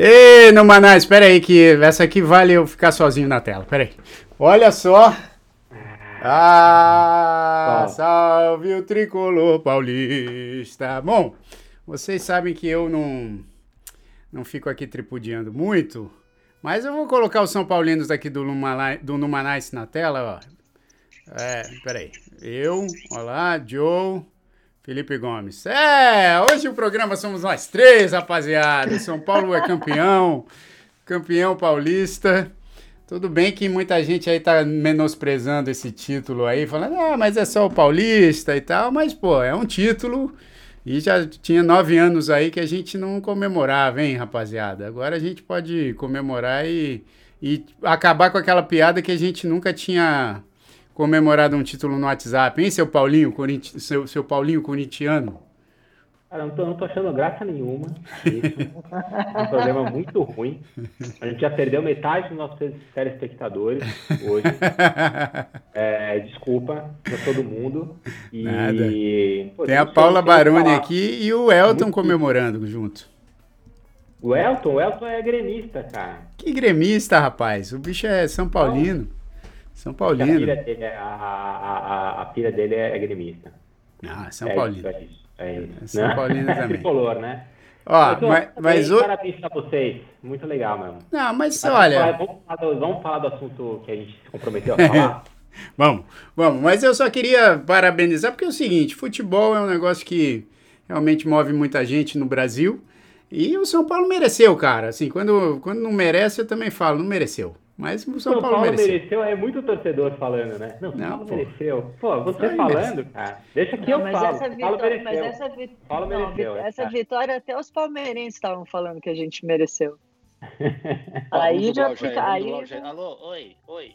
Ei, no Manais, espera aí que essa aqui vale eu ficar sozinho na tela. Espera aí. Olha só. Ah, salve o tricolor paulista. Bom, vocês sabem que eu não não fico aqui tripudiando muito, mas eu vou colocar os São Paulinos aqui do, do Numanais na tela, ó. É, peraí. Eu, olá, Joe, Felipe Gomes. É, hoje o programa somos nós três, rapaziada. São Paulo é campeão, campeão paulista. Tudo bem que muita gente aí tá menosprezando esse título aí, falando, ah, mas é só o paulista e tal, mas, pô, é um título e já tinha nove anos aí que a gente não comemorava, hein, rapaziada? Agora a gente pode comemorar e, e acabar com aquela piada que a gente nunca tinha comemorado um título no WhatsApp, hein, seu Paulinho, corinti... seu, seu Paulinho corintiano? Cara, não tô, não tô achando graça nenhuma. Isso. um programa muito ruim. A gente já perdeu metade dos nossos telespectadores hoje. É, desculpa pra todo mundo. E, Nada. Pô, Tem a Paula Baroni aqui e o Elton muito comemorando junto. O Elton? O Elton é gremista, cara. Que gremista, rapaz? O bicho é São Paulino. São Paulino. A filha dele, é, a, a, a filha dele é gremista. Ah, São é Paulino. Isso, é isso. É isso. É São Paulino também. Tricolor, né? Ó, tô, mas, mas o... Parabéns pra vocês. Muito legal mesmo. Não, mas, mas olha... Vamos falar, do, vamos falar, do, assunto que a gente se comprometeu a falar? vamos, vamos. Mas eu só queria parabenizar, porque é o seguinte, futebol é um negócio que realmente move muita gente no Brasil. E o São Paulo mereceu, cara. Assim, quando, quando não merece, eu também falo, não mereceu. Mas o São, São Paulo, Paulo mereceu. mereceu. É muito torcedor falando, né? Não, São não, Paulo pô. mereceu. Pô, você falando, cara. Deixa que não, eu falo. Essa vitória, mas essa, vi... Paulo não, mereceu, essa é. vitória até os palmeirenses estavam falando que a gente mereceu. aí já fica. Aí... Alô, oi, oi.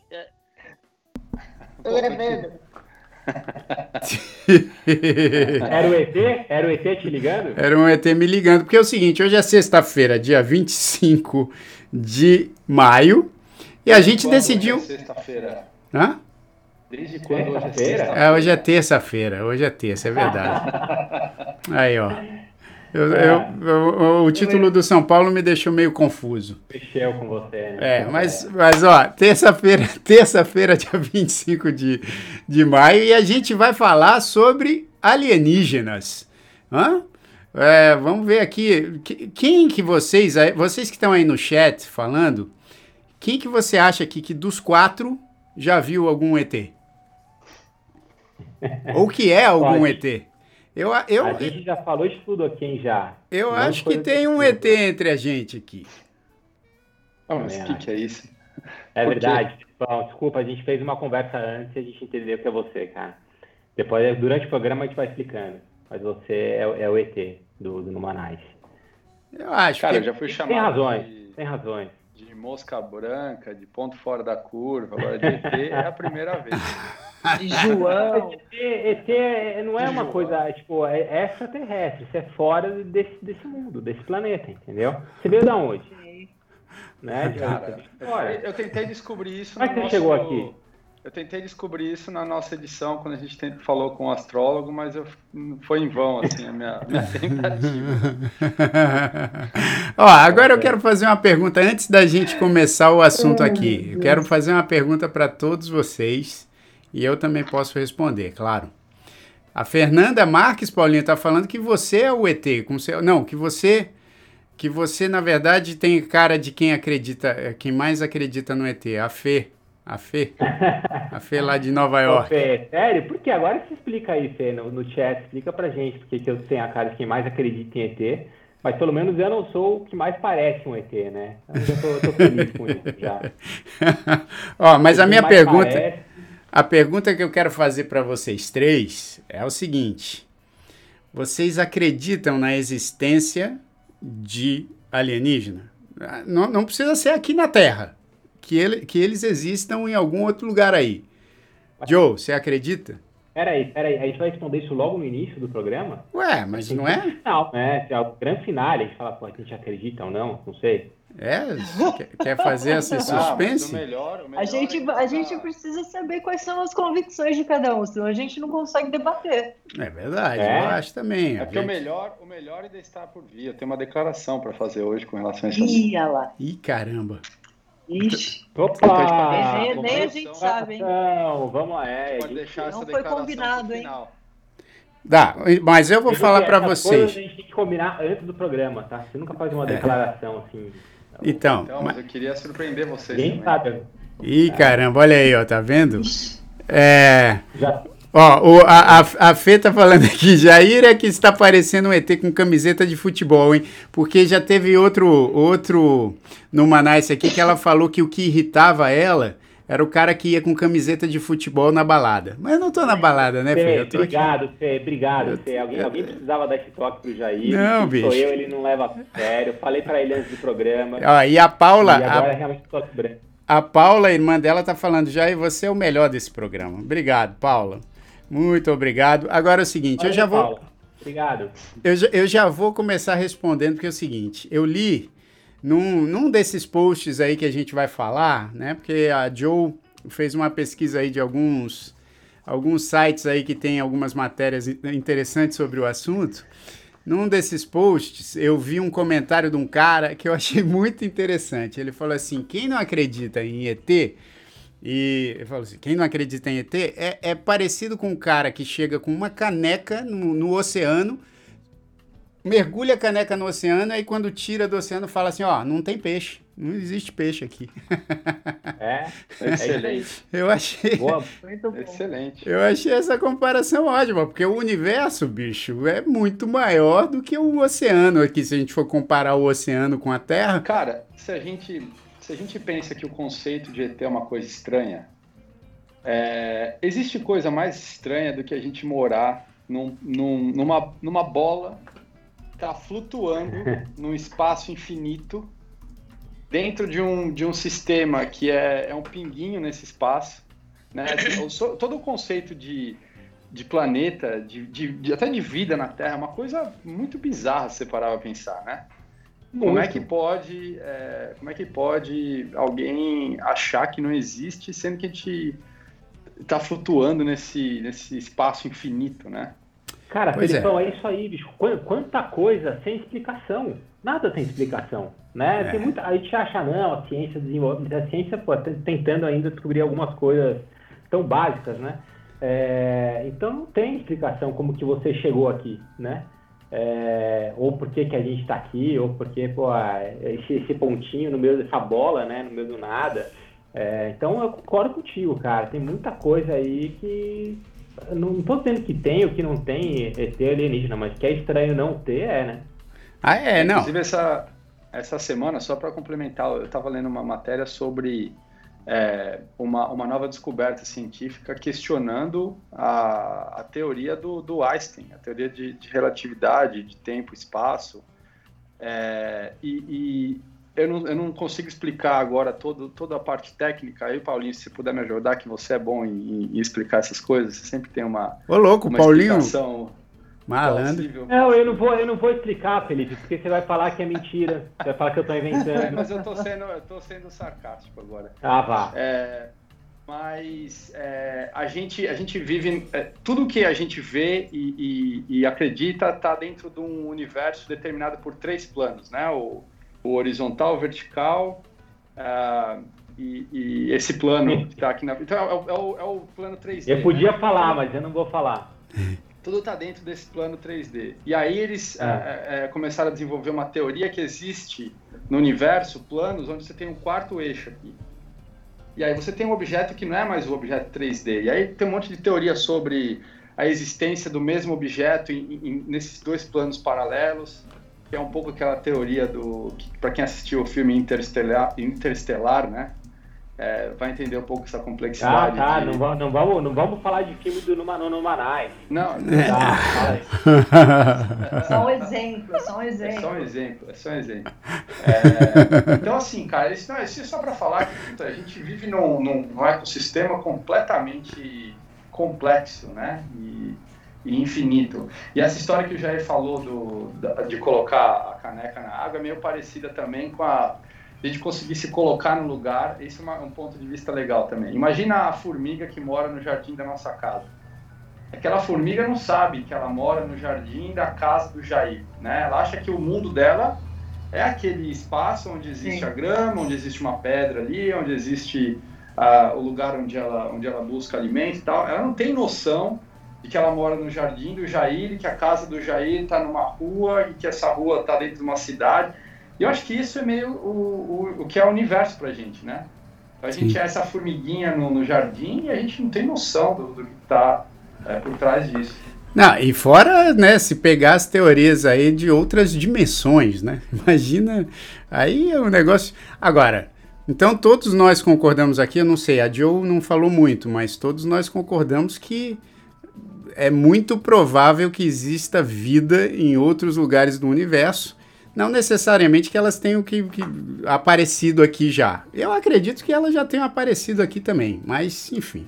Tô gravando. Era o ET? Era o ET te ligando? Era um ET me ligando, porque é o seguinte, hoje é sexta-feira, dia 25 de maio, e a gente decidiu. Hoje é sexta-feira. Hã? Desde quando hoje é sexta? É, hoje é terça-feira. Hoje é terça, é verdade. Aí, ó. Eu, é. eu, eu, o título do São Paulo me deixou meio confuso. Mexeu com você, né? É, mas, mas ó, terça-feira, terça-feira, dia 25 de, de maio, e a gente vai falar sobre alienígenas. Hã? É, vamos ver aqui, quem que vocês, vocês que estão aí no chat falando, quem que você acha aqui que dos quatro já viu algum ET? Ou que é algum Pode. ET? Eu, eu, a gente já falou de tudo aqui, hein, já. Eu Não acho que tem um ET entre a gente aqui. Ah, mas o que, que, é isso? É verdade. Bom, desculpa, a gente fez uma conversa antes e a gente entendeu que é você, cara. Depois, durante o programa, a gente vai explicando. Mas você é, é o ET do, do Numanais. Eu acho Cara, que... eu já fui chamado. Tem razões, de... tem razões mosca branca, de ponto fora da curva, agora de ET é a primeira vez. De João. ET, ET não é uma coisa, tipo, é extraterrestre, isso é fora desse, desse mundo, desse planeta, entendeu? Você veio da onde? Né? Cara, eu, eu tentei descobrir isso Como é que você nosso... chegou aqui? Eu tentei descobrir isso na nossa edição, quando a gente falou com o astrólogo, mas eu, foi em vão, assim, a minha, minha tentativa. Ó, agora eu quero fazer uma pergunta, antes da gente começar o assunto aqui. Eu quero fazer uma pergunta para todos vocês, e eu também posso responder, claro. A Fernanda Marques, Paulinho, está falando que você é o ET. Como você, não, que você, que você, na verdade, tem cara de quem acredita, quem mais acredita no ET, a Fê. A Fê? A Fê lá de Nova York. Ô, Fê, sério? Por que? Agora você explica aí, Fê, no, no chat. Explica pra gente porque que eu tenho a cara de quem mais acredita em ET. Mas pelo menos eu não sou o que mais parece um ET, né? Eu tô, tô feliz com isso já. Ó, mas a minha pergunta... Parece... A pergunta que eu quero fazer para vocês três é o seguinte. Vocês acreditam na existência de alienígena? Não, não precisa ser aqui na Terra que, ele, que eles existam em algum outro lugar aí. Joe, você acredita? peraí, peraí. A gente vai responder isso logo no início do programa? Ué, mas não é? Não? Se é o grande final, a gente fala, pô, a gente acredita ou não, não sei. É? Quer fazer esse suspense? Ah, melhor, melhor a, gente, é a gente precisa saber quais são as convicções de cada um, senão a gente não consegue debater. É verdade, é. eu acho também. É porque gente... o melhor, o melhor ainda está por vir. Eu tenho uma declaração para fazer hoje com relação a isso. Ih, lá. Ih, caramba. Ixi. Opa! Nem, nem a gente sabe, hein? Não, vamos lá. É, Pode deixar não foi combinado, hein? Dá, mas eu vou falar para vocês. A gente tem que combinar antes do programa, tá? Você nunca faz uma é. declaração assim. Então, então mas... eu queria surpreender vocês Quem também. sabe? Ih, caramba, olha aí, ó, tá vendo? É. Já. Ó, o, a, a, a Fê tá falando aqui, Jair é que está parecendo um ET com camiseta de futebol, hein? Porque já teve outro, outro no Manaus aqui que ela falou que o que irritava ela era o cara que ia com camiseta de futebol na balada. Mas eu não tô na balada, né, Fê? Fê obrigado, aqui. Fê, obrigado, Fê. Alguém, alguém precisava dar esse toque pro Jair. Não, bicho. Sou eu, ele não leva a sério. Falei para ele antes do programa. Ó, e a Paula... E agora a... é realmente toque branco. A Paula, a irmã dela, tá falando, Jair, você é o melhor desse programa. Obrigado, Paula. Muito obrigado. Agora é o seguinte, eu já vou. Paulo. Obrigado. Eu, eu já vou começar respondendo, porque é o seguinte: eu li num, num desses posts aí que a gente vai falar, né? Porque a Joe fez uma pesquisa aí de alguns, alguns sites aí que tem algumas matérias interessantes sobre o assunto. Num desses posts, eu vi um comentário de um cara que eu achei muito interessante. Ele falou assim: quem não acredita em ET e eu falo assim: quem não acredita em ET é, é parecido com um cara que chega com uma caneca no, no oceano, mergulha a caneca no oceano, e quando tira do oceano fala assim: ó, não tem peixe. Não existe peixe aqui. É, excelente. Eu achei. Boa, muito Excelente. Eu achei essa comparação ótima, porque o universo, bicho, é muito maior do que o oceano aqui, se a gente for comparar o oceano com a Terra. Cara, se a gente se a gente pensa que o conceito de ET é uma coisa estranha, é, existe coisa mais estranha do que a gente morar num, num, numa, numa bola tá flutuando num espaço infinito dentro de um, de um sistema que é, é um pinguinho nesse espaço. Né? Todo o conceito de, de planeta, de, de, de, até de vida na Terra, é uma coisa muito bizarra se você parar pra pensar, né? Como é que pode, é, como é que pode alguém achar que não existe, sendo que a gente está flutuando nesse, nesse espaço infinito, né? Cara, pois Felipão, é. é. isso aí, bicho. Quanta coisa sem explicação. Nada tem explicação, né? É. Tem muita, a gente acha, não, a ciência desenvolve, a ciência pô, tá tentando ainda descobrir algumas coisas tão básicas, né? É, então não tem explicação como que você chegou aqui, né? É, ou por que, que a gente está aqui, ou porque pô, esse, esse, pontinho no meio dessa bola, né, no meio do nada. É, então eu concordo contigo, cara. Tem muita coisa aí que. Não estou dizendo que tem ou que não tem ET alienígena, mas que é estranho não ter, é, né? Ah, é, não. Inclusive, essa, essa semana, só para complementar, eu estava lendo uma matéria sobre é, uma, uma nova descoberta científica questionando a, a teoria do, do Einstein, a teoria de, de relatividade, de tempo e espaço. É, e, e eu, não, eu não consigo explicar agora todo, toda a parte técnica. Aí, Paulinho, se puder me ajudar, que você é bom em, em explicar essas coisas, você sempre tem uma. Ô, louco, uma Paulinho. Explicação Malandro. Não, eu não vou, eu não vou explicar, Felipe, porque você vai falar que é mentira. Você vai falar que eu tô inventando. É, mas eu tô sendo, eu tô sendo sarcástico agora. Ah, vá. É, mas é, a, gente, a gente vive. É, tudo que a gente vê e, e, e acredita está dentro de um universo determinado por três planos, né? O, o horizontal, o vertical. Uh, e, e, esse plano que está aqui na. Então é, é, o, é o plano 3D. Eu podia né? falar, mas eu não vou falar. tudo está dentro desse plano 3D. E aí eles é. É, é, começaram a desenvolver uma teoria que existe no universo, planos, onde você tem um quarto eixo aqui. E aí você tem um objeto que não é mais o objeto 3D. E aí tem um monte de teoria sobre a existência do mesmo objeto em, em, nesses dois planos paralelos, que é um pouco aquela teoria do... Para quem assistiu o filme Interestelar, Interestelar né? É, vai entender um pouco essa complexidade. Ah, tá, de... não, vamos, não, vamos, não vamos falar de filme do Numanô Numanai. Não, não. Tá, só um exemplo, só um exemplo. É só um exemplo, é só um exemplo. É, então, assim, cara, isso, não, isso é só para falar que puta, a gente vive num, num, num ecossistema completamente complexo, né? E, e, infinito. E essa história que o Jair falou do, de colocar a caneca na água é meio parecida também com a a gente conseguir se colocar no lugar, esse é uma, um ponto de vista legal também. Imagina a formiga que mora no jardim da nossa casa. Aquela formiga não sabe que ela mora no jardim da casa do Jair, né? Ela acha que o mundo dela é aquele espaço onde existe Sim. a grama, onde existe uma pedra ali, onde existe uh, o lugar onde ela, onde ela busca alimento e tal. Ela não tem noção de que ela mora no jardim do Jair, que a casa do Jair está numa rua e que essa rua está dentro de uma cidade. E eu acho que isso é meio o, o, o que é o universo para a gente, né? A gente Sim. é essa formiguinha no, no, jardim e a gente não tem noção do, do que está é, por trás disso. Não, e fora, né, se pegar as teorias aí de outras dimensões, né? Imagina, aí é um negócio... Agora, então todos nós concordamos aqui, eu não sei, a Joe não falou muito, mas todos nós concordamos que é muito provável que exista vida em outros lugares do universo não necessariamente que elas tenham que, que, aparecido aqui já. Eu acredito que elas já tenham aparecido aqui também, mas enfim.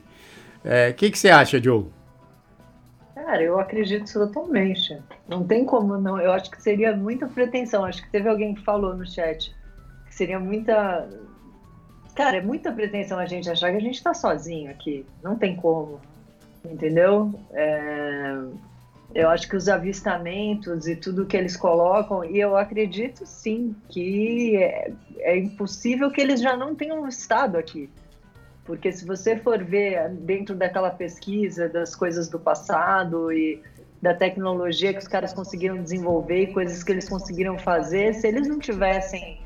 O é, que, que você acha, Joe? Cara, eu acredito totalmente. Não tem como não. Eu acho que seria muita pretensão. Acho que teve alguém que falou no chat que seria muita. Cara, é muita pretensão a gente achar que a gente tá sozinho aqui. Não tem como. Entendeu? É eu acho que os avistamentos e tudo que eles colocam, e eu acredito sim que é, é, impossível que eles já não tenham estado aqui. Porque se você for ver dentro daquela pesquisa das coisas do passado e da tecnologia que os caras conseguiram desenvolver e coisas que eles conseguiram fazer, se eles não tivessem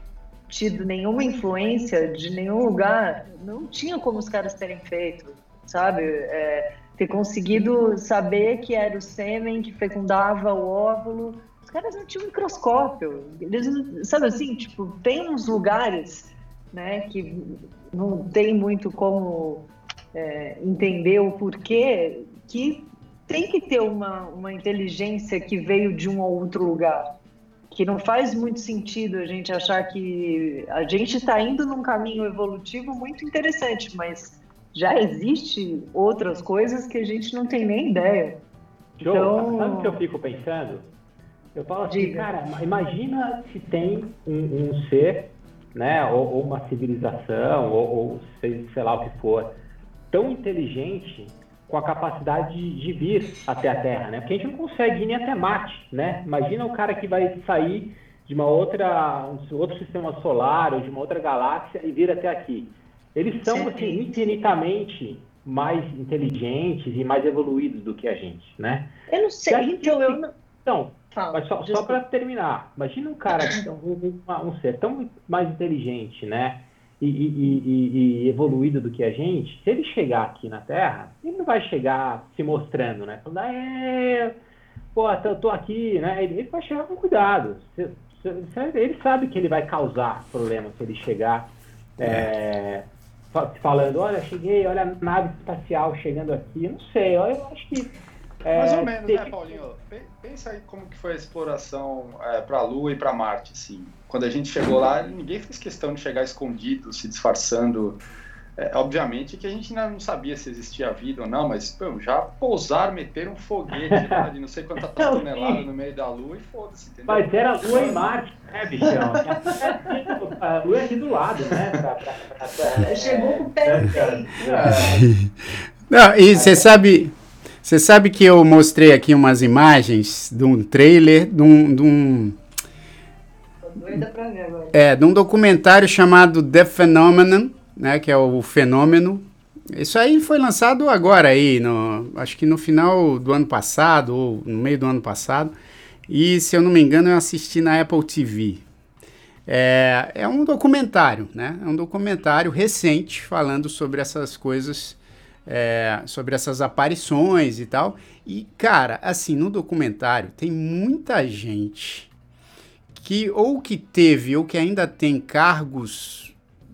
tido nenhuma influência de nenhum lugar, não tinha como os caras terem feito, sabe? É, ter conseguido saber que era o sêmen que fecundava o óvulo. Os caras não tinham microscópio. Eles, sabe assim, tipo, tem uns lugares, né, que não tem muito como é, entender o porquê, que tem que ter uma, uma inteligência que veio de um ou outro lugar. Que não faz muito sentido a gente achar que a gente está indo num caminho evolutivo muito interessante, mas já existe outras coisas que a gente não tem nem ideia. Joe, então... sabe o que eu fico pensando? Eu falo assim, Diga. cara, imagina se tem um, um ser, né, ou, ou, uma civilização, ou, ou sei, sei, lá o que for, tão inteligente com a capacidade de, de, vir até a Terra, né? Porque a gente não consegue ir nem até Marte, né? Imagina o cara que vai sair de uma outra, um outro sistema solar ou de uma outra galáxia e vir até aqui. Eles são assim, infinitamente mais inteligentes e mais evoluídos do que a gente, né? Eu não sei, então eu não... Então, mas só, só para terminar, imagina um cara, um, um, um, ser tão mais inteligente, né? E, e, e, e, evoluído do que a gente, se ele chegar aqui na Terra, ele não vai chegar se mostrando, né? Falando, é, pô, tô, tô aqui, né? Ele, ele vai chegar com cuidado. Ele sabe que ele vai causar problema se ele chegar é. Falando, olha, cheguei, olha a nave espacial chegando aqui. Não sei, eu acho que. É, Mais ou menos, né, Paulinho? Pensa aí como que foi a exploração é, para a Lua e para Marte, assim. Quando a gente chegou lá, ninguém fez questão de chegar escondido, se disfarçando é, obviamente que a gente ainda não sabia se existia vida ou não, mas pô, já pousaram, meteram um foguete lá de não sei quantas toneladas no meio da Lua e foda-se, entendeu? Mas era Lua e Marte, né, bichão? a Lua é aqui do lado, né? Pra, pra, pra, Chegou com o pé Não, e você sabe... Você sabe que eu mostrei aqui umas imagens de um trailer de um, de um é, de um documentário chamado The Phenomenon, né, que é o Fenômeno. Isso aí foi lançado agora aí, no, acho que no final do ano passado, ou no meio do ano passado. E, se eu não me engano, eu assisti na Apple TV. É, é um documentário, né? É um documentário recente falando sobre essas coisas, é, sobre essas aparições e tal. E, cara, assim, no documentário tem muita gente que ou que teve ou que ainda tem cargos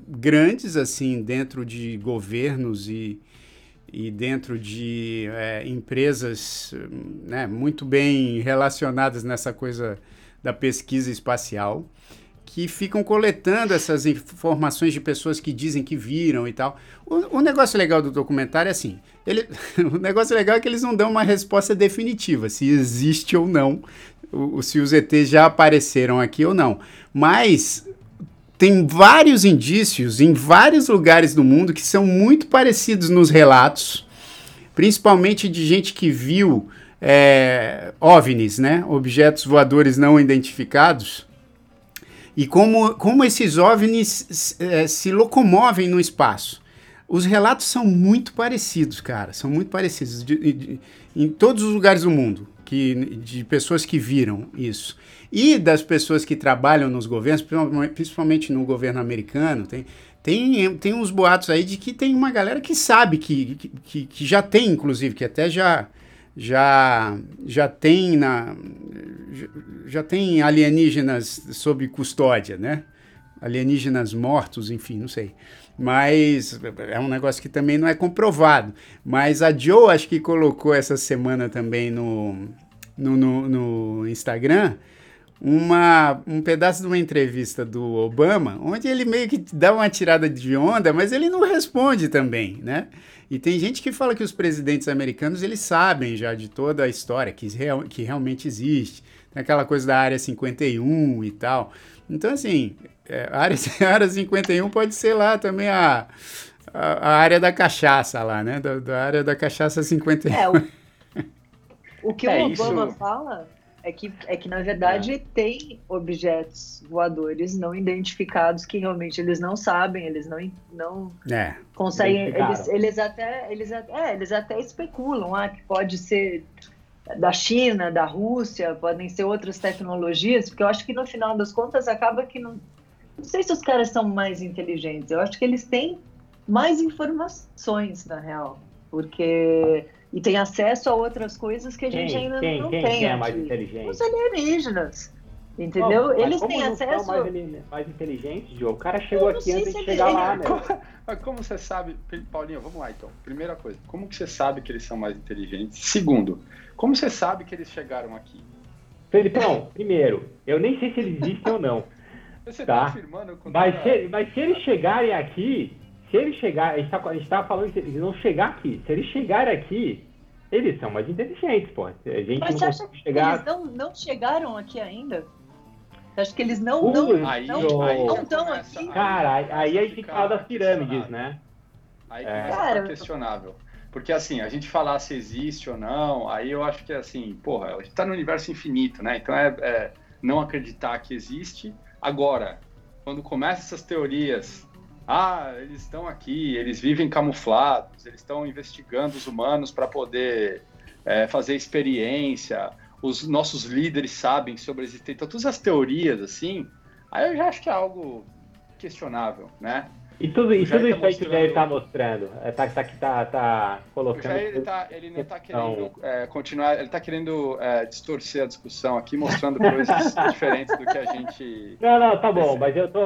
grandes assim dentro de governos e, e dentro de é, empresas né, muito bem relacionadas nessa coisa da pesquisa espacial. que ficam coletando essas informações de pessoas que dizem que viram e tal. O, o negócio legal do documentário é assim: ele, o negócio legal é que eles não dão uma resposta definitiva se existe ou não, o, se os ETs já apareceram aqui ou não. Mas tem vários indícios em vários lugares do mundo que são muito parecidos nos relatos, principalmente de gente que viu é, OVNIs, né? Objetos voadores não identificados. E como, como esses OVNIs é, se locomovem no espaço. Os relatos são muito parecidos, cara. São muito parecidos de, de, em todos os lugares do mundo, que, de pessoas que viram isso. E das pessoas que trabalham nos governos, principalmente no governo americano, tem, tem, tem uns boatos aí de que tem uma galera que sabe que, que, que já tem, inclusive, que até já já já tem na já tem alienígenas sob custódia, né? Alienígenas mortos, enfim, não sei. Mas é um negócio que também não é comprovado. Mas a Joe acho que colocou essa semana também no, no, no, no Instagram uma, um pedaço de uma entrevista do Obama, onde ele meio que dá uma tirada de onda, mas ele não responde também, né? E tem gente que fala que os presidentes americanos eles sabem já de toda a história que, real, que realmente existe. Tem aquela coisa da área 51 e tal. Então, assim, é, a, área, a área 51 pode ser lá também a, a, a área da cachaça lá, né? Da, da, área da cachaça 51. É, o, o que é o Obama isso. fala é que, é que na verdade, é. tem objetos voadores não identificados que realmente eles não sabem, eles não, não é. conseguem. Eles, eles, até, eles, é, eles até especulam ah, que pode ser da China, da Rússia, podem ser outras tecnologias, porque eu acho que no final das contas acaba que não. Não sei se os caras são mais inteligentes, eu acho que eles têm mais informações, na real, porque e tem acesso a outras coisas que a gente quem, ainda quem, não quem, tem. Quem é mais inteligente? Os alienígenas. Entendeu? Eles têm acesso. Mais, mais inteligentes, Joe? O cara chegou aqui antes de chegar lá, né? Mas como você sabe, Paulinho, vamos lá então. Primeira coisa, como que você sabe que eles são mais inteligentes? Segundo, como você sabe que eles chegaram aqui? Felipão, primeiro, eu nem sei se eles existem ou não. Você tá, tá afirmando mas, se, mas se eles chegarem aqui, se eles chegarem, a gente tá, tá falando que eles vão chegar aqui. Se eles chegarem aqui, eles são mais inteligentes, pô. A gente Mas não acha chegar... que eles não, não chegaram aqui ainda? Acho que eles não estão não, aí, não, aí não estão aqui. Cara, aí, aí a gente fala das pirâmides, né? Aí é. começa questionável. Porque assim, a gente falar se existe ou não, aí eu acho que é assim, porra, a gente tá no universo infinito, né? Então é, é não acreditar que existe. Agora, quando começam essas teorias ah, eles estão aqui, eles vivem camuflados, eles estão investigando os humanos para poder é, fazer experiência, os nossos líderes sabem sobre a existência, então, todas as teorias assim, aí eu já acho que é algo questionável, né? E tudo, e tudo tá isso aí que o Jair está mostrando, é, tá, tá, tá, tá colocando. O ele, tá, ele não está querendo é, continuar, ele está querendo é, distorcer a discussão aqui, mostrando coisas diferentes do que a gente. Não, não, tá bom, mas eu tô.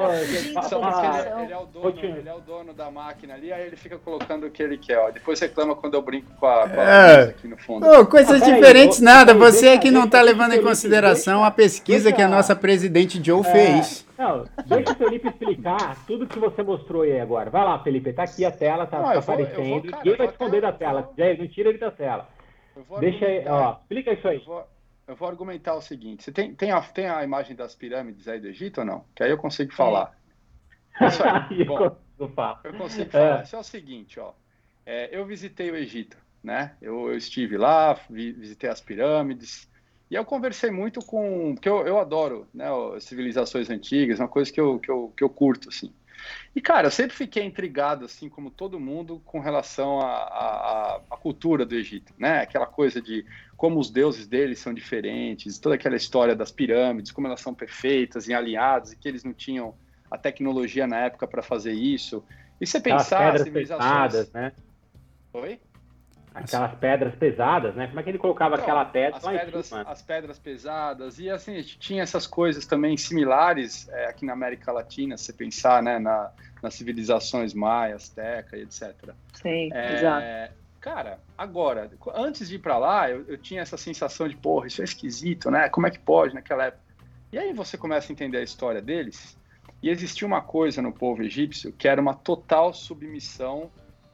Só porque ele, ele, é o dono, ele é o dono da máquina ali, aí ele fica colocando o que ele quer, ó. Depois reclama quando eu brinco com a, com a é. aqui no fundo. Oh, coisas ah, diferentes, aí, nada. Você é que não está levando em consideração a pesquisa que a nossa presidente Joe é. fez. Não, deixa o Felipe explicar tudo que você mostrou aí agora. Vai lá, Felipe, tá aqui a tela, tá, não, tá aparecendo. Vou, cara, Ninguém vai esconder da tela. Vou... não tira ele da tela. Deixa aí, ó, explica isso aí. Eu vou, eu vou, argumentar o seguinte: você tem, tem, a, tem a imagem das pirâmides aí do Egito ou não? Que aí eu consigo falar. É. Isso aí. Bom, eu consigo falar. É. Isso é o seguinte, ó. É, eu visitei o Egito, né? Eu, eu estive lá, vi, visitei as pirâmides. E eu conversei muito com. Porque eu, eu adoro né, civilizações antigas, uma coisa que eu, que, eu, que eu curto, assim. E, cara, eu sempre fiquei intrigado, assim como todo mundo, com relação à cultura do Egito, né? Aquela coisa de como os deuses deles são diferentes, toda aquela história das pirâmides, como elas são perfeitas e alinhadas, e que eles não tinham a tecnologia na época para fazer isso. E você pensar... As pesadas, né? Oi? Aquelas pedras pesadas, né? Como é que ele colocava então, aquela pedra as pedras, As pedras pesadas. E assim, a gente tinha essas coisas também similares é, aqui na América Latina, se você pensar, né? Na, nas civilizações maia, azteca e etc. Sim, é, exato. Cara, agora, antes de ir para lá, eu, eu, tinha essa sensação de, porra, isso é esquisito, né? Como é que pode naquela época? E aí você começa a entender a história deles, e existia uma coisa no povo egípcio que era uma total submissão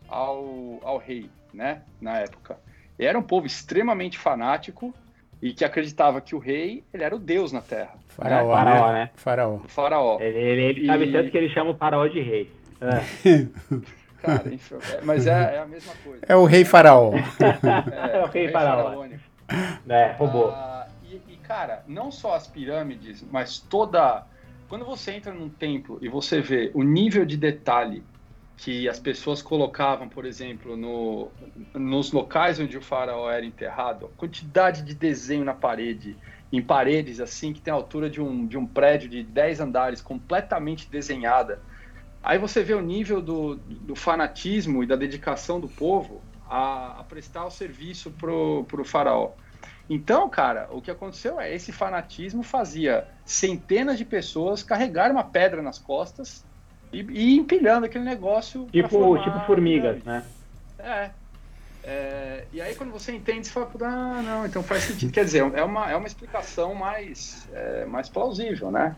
ao, ao rei, né, na época. E era um povo extremamente fanático e que acreditava que o rei ele era o deus na terra. Faraó, né? Faraó, né? Faraó. Faraó. Ele, ele, ele sabe E- tanto que ele chama o faraó de rei. É. Cara, enfim, é- mas é, é a mesma coisa. É o rei faraó. É, É o rei faraó. faraônico. É, roubou. Ah, e, e, cara, não só as pirâmides, mas toda. Quando você entra num templo e você vê o nível de detalhe que as pessoas colocavam, por exemplo, no, nos locais onde o faraó era enterrado, a quantidade de desenho na parede, em paredes assim, que tem a altura de um, de um prédio de 10 andares, completamente desenhada. Aí você vê o nível do, do fanatismo e da dedicação do povo a, a prestar o serviço pro, pro faraó. Então, cara, o que aconteceu é esse fanatismo fazia centenas de pessoas carregar uma pedra nas costas e, e empilhando aquele negócio. Tipo, formar tipo formigas, pirâmide. né? É. É, E aí quando você entende, você fala, "Puta, ah, não, então faz sentido. Quer dizer, é uma, é uma explicação mais, é, mais plausível, né?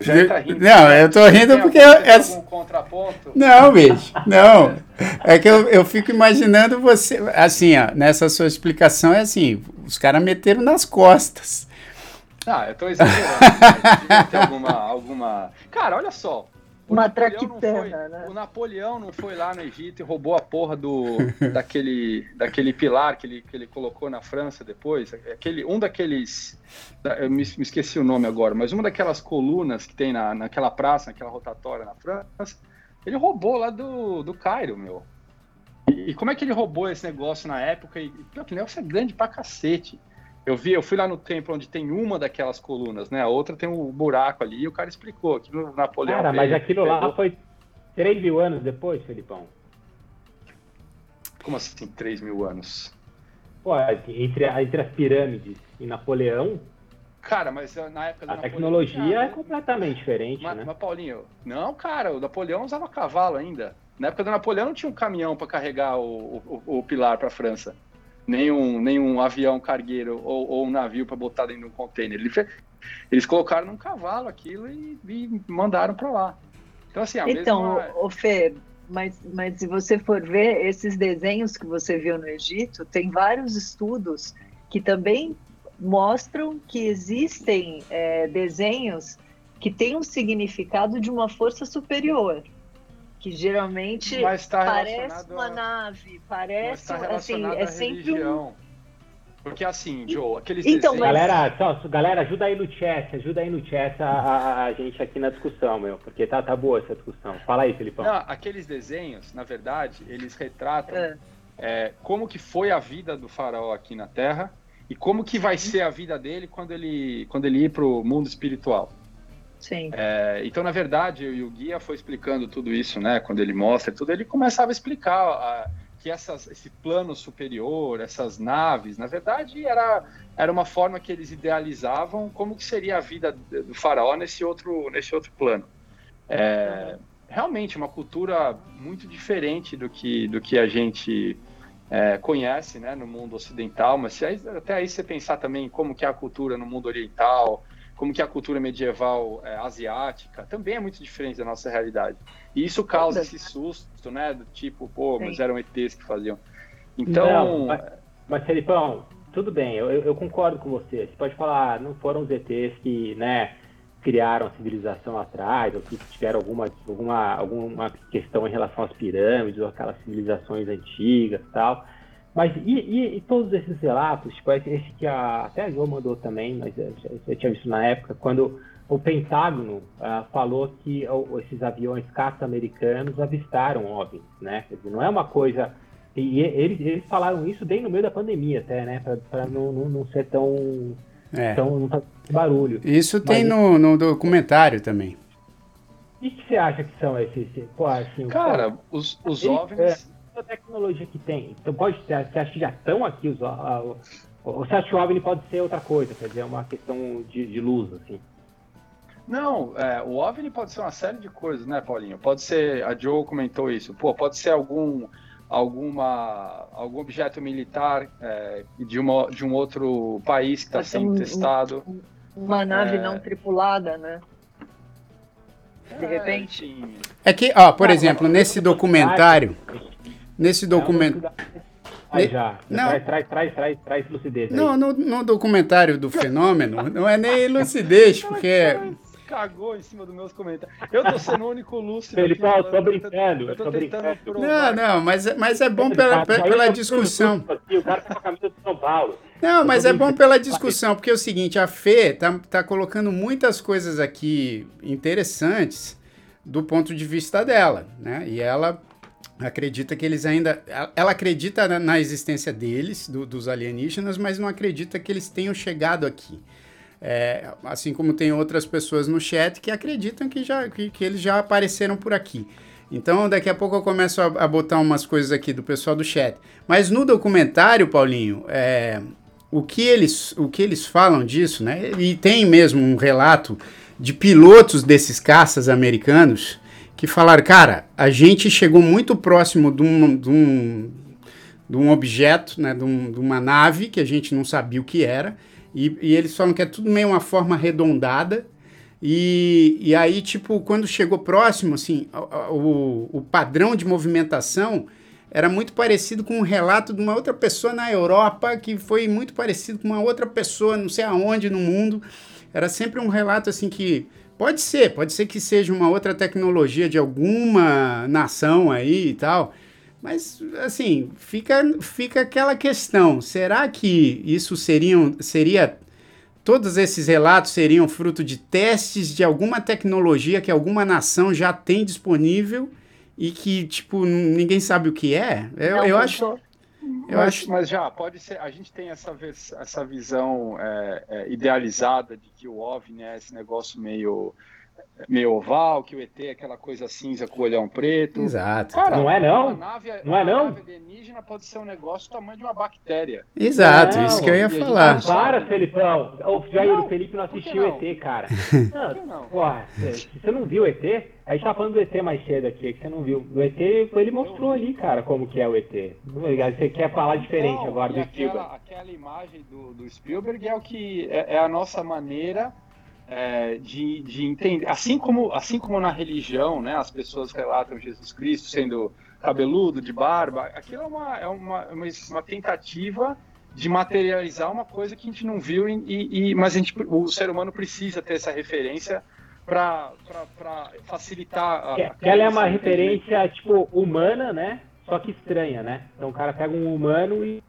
Já tá rindo. Não, eu tô rindo Tem porque algum- eu- tem essa- algum contraponto? Não, bicho, não. É que eu, eu fico imaginando você, assim, ó, nessa sua explicação é assim, os caras meteram nas costas. Ah, eu tô exagerando. mas devia ter alguma, alguma. Cara, olha só. O Uma Napoleão não traquitana, foi- né? O Napoleão não foi lá no Egito e roubou a porra do, daquele, daquele pilar que ele, que ele colocou na França depois. Aquele, um daqueles. da- Eu me, me esqueci o nome agora, mas uma daquelas colunas que tem na, naquela praça, naquela rotatória na França, ele roubou lá do, do Cairo, meu. E, e como é que ele roubou esse negócio na época? E, pô, que negócio é grande pra cacete. Eu vi, eu fui lá no templo onde tem uma daquelas colunas, né? A outra tem um buraco ali e o cara explicou que no Napoleão. Cara, mas aquilo lá foi 3 mil anos depois, Felipão. Como assim, 3 mil anos? Pô, entre, entre as pirâmides e Napoleão, Cara, mas na época do a Napoleão tecnologia é completamente diferente, Mas, né? mas, Paulinho, não, cara, o Napoleão usava cavalo ainda. Na época do Napoleão não tinha um caminhão para carregar o, o, o pilar para a França. Nem um, nem um avião cargueiro ou, ou um navio para botar dentro de um container. Ele Eles colocaram num cavalo aquilo e, e mandaram para lá. Então, assim, a Então, mesma... ô Fê, mas, mas se você for ver esses desenhos que você viu no Egito, tem vários estudos que também mostram que existem é, desenhos que têm um significado de uma força superior, que geralmente Mas está parece uma a- nave, mas parece está assim, é sempre um, religião. Porque assim, Joe, aqueles Então, desenhos... Galera, só, galera, ajuda aí no chat, ajuda aí no chat a, a- a gente aqui na discussão, meu, porque tá, tá boa essa discussão. Fala aí, Felipão. Não, aqueles desenhos, na verdade, eles retratam É. é, como que foi a vida do faraó aqui na Terra e como que vai ser a vida dele quando ele, quando ele ir para o mundo espiritual. Sim. É, então, na verdade, o guia foi explicando tudo isso, né? Quando ele mostra tudo, ele começava a explicar a- que essas, esse plano superior, essas naves, na verdade, era, era uma forma que eles idealizavam como que seria a vida do faraó nesse outro, nesse outro plano. É, realmente, uma cultura muito diferente do que, do que a gente é, conhece né, no mundo ocidental, mas se até aí você pensar também como que é a cultura no mundo oriental, como que a cultura medieval é, asiática, também é muito diferente da nossa realidade. E isso causa esse susto, né, do tipo, pô, mas Sim. eram ETs que faziam. Então, Não, mas- Mas, Felipão, tudo bem, eu, eu- concordo com você. Você pode falar, não foram os ETs que, né, criaram a civilização atrás, ou que tiveram alguma, alguma, alguma questão em relação às pirâmides, ou aquelas civilizações antigas e tal. Mas e, e- e todos esses relatos, tipo esse, esse que a, até a Jo mandou também, mas eu, eu tinha visto na época, quando o Pentágono ah, falou que esses aviões caça americanos avistaram OVNIs, né? Dizer, não é uma coisa e e eles, eles falaram isso bem no meio da pandemia até, né? Para não, não, não ser tão, É. tão não fazer barulho. Isso tem Mas- no, no documentário também. E o que você acha que são esses? Pô, assim, cara, os, os Ele- OVNIs... pô, a tecnologia que tem. Então pode ser, você acha que já estão aqui os. a- você acha que o OVNI pode ser outra coisa? Quer dizer, é uma questão de, de luz, assim. Não, é, o OVNI pode ser uma série de coisas, né, Paulinho? Pode ser, a Joe comentou isso, pô, pode ser algum, alguma, algum objeto militar é, de, uma, de um outro país que está sendo um- testado. Uma nave é... não tripulada, né? De é, repente. É que, ó, por exemplo, nesse documentário. Nesse documentário. Aí já. Não. Traz, traz, traz, traz, traz lucidez. Aí. Não, no, no documentário do fenômeno, não é nem lucidez, porque cagou em cima dos meus comentários. Eu tô sendo o único lúcido. Ele tá, tô brincando. Eu tô, tô brincando. Não, não, mas, é, mas é bom pela, pela discussão. o cara tá com a camisa de São Paulo. Não, mas é bom pela discussão, porque é o seguinte, a Fê tá, tá colocando muitas coisas aqui interessantes do ponto de vista dela, né? E ela acredita que eles ainda. Ela acredita na, existência deles, do, dos alienígenas, mas não acredita que eles tenham chegado aqui. É, assim como tem outras pessoas no chat que acreditam que, já, que, que, eles já apareceram por aqui. Então, daqui a pouco eu começo a, a, botar umas coisas aqui do pessoal do chat. Mas no documentário, Paulinho, é, o, que eles, o que eles falam disso, né? E tem mesmo um relato de pilotos desses caças americanos que falaram, cara, a gente chegou muito próximo de um, de um, de um objeto, né, de, um, de uma nave que a gente não sabia o que era, e, e, eles falam que é tudo meio uma forma arredondada. E, e aí, tipo, quando chegou próximo, assim, o, o padrão de movimentação era muito parecido com um relato de uma outra pessoa na Europa, que foi muito parecido com uma outra pessoa, não sei aonde no mundo. Era sempre um relato assim que. Pode ser, pode ser que seja uma outra tecnologia de alguma nação aí e tal. Mas, assim, fica, fica aquela questão: será que isso seriam, seria. Todos esses relatos seriam fruto de testes de alguma tecnologia que alguma nação já tem disponível e que, tipo, ninguém sabe o que é? Eu, eu acho. Eu mas, acho... mas já, pode ser. A gente tem essa, essa visão é, é, idealizada de que o OVNI é esse negócio meio meio oval, que o ET é aquela coisa cinza com o olhão preto. Exato. Cara, não é não? Nave, não é não? nave alienígena pode ser um negócio do tamanho de uma bactéria. Exato, não, isso que eu ia falar. Gente... Para, Felipão. O Jair, o Felipe não assistiu o ET, cara. Não, não. Porra, você não viu o ET? A gente tá falando do ET mais cedo aqui, que você não viu. O ET, ele mostrou ali, cara, como que é o ET. Você quer falar diferente agora do Spielberg. Aquela imagem do, do Spielberg é o que é, é a nossa maneira é, de, de entender, assim como, assim como na religião, né, as pessoas relatam Jesus Cristo sendo cabeludo, de barba, aquilo é uma, é uma, uma, uma tentativa de materializar uma coisa que a gente não viu, e, e mas a gente, o ser humano precisa ter essa referência para facilitar. A, a ela é uma referência tipo humana, né? Só que estranha, né? Então o cara pega um humano e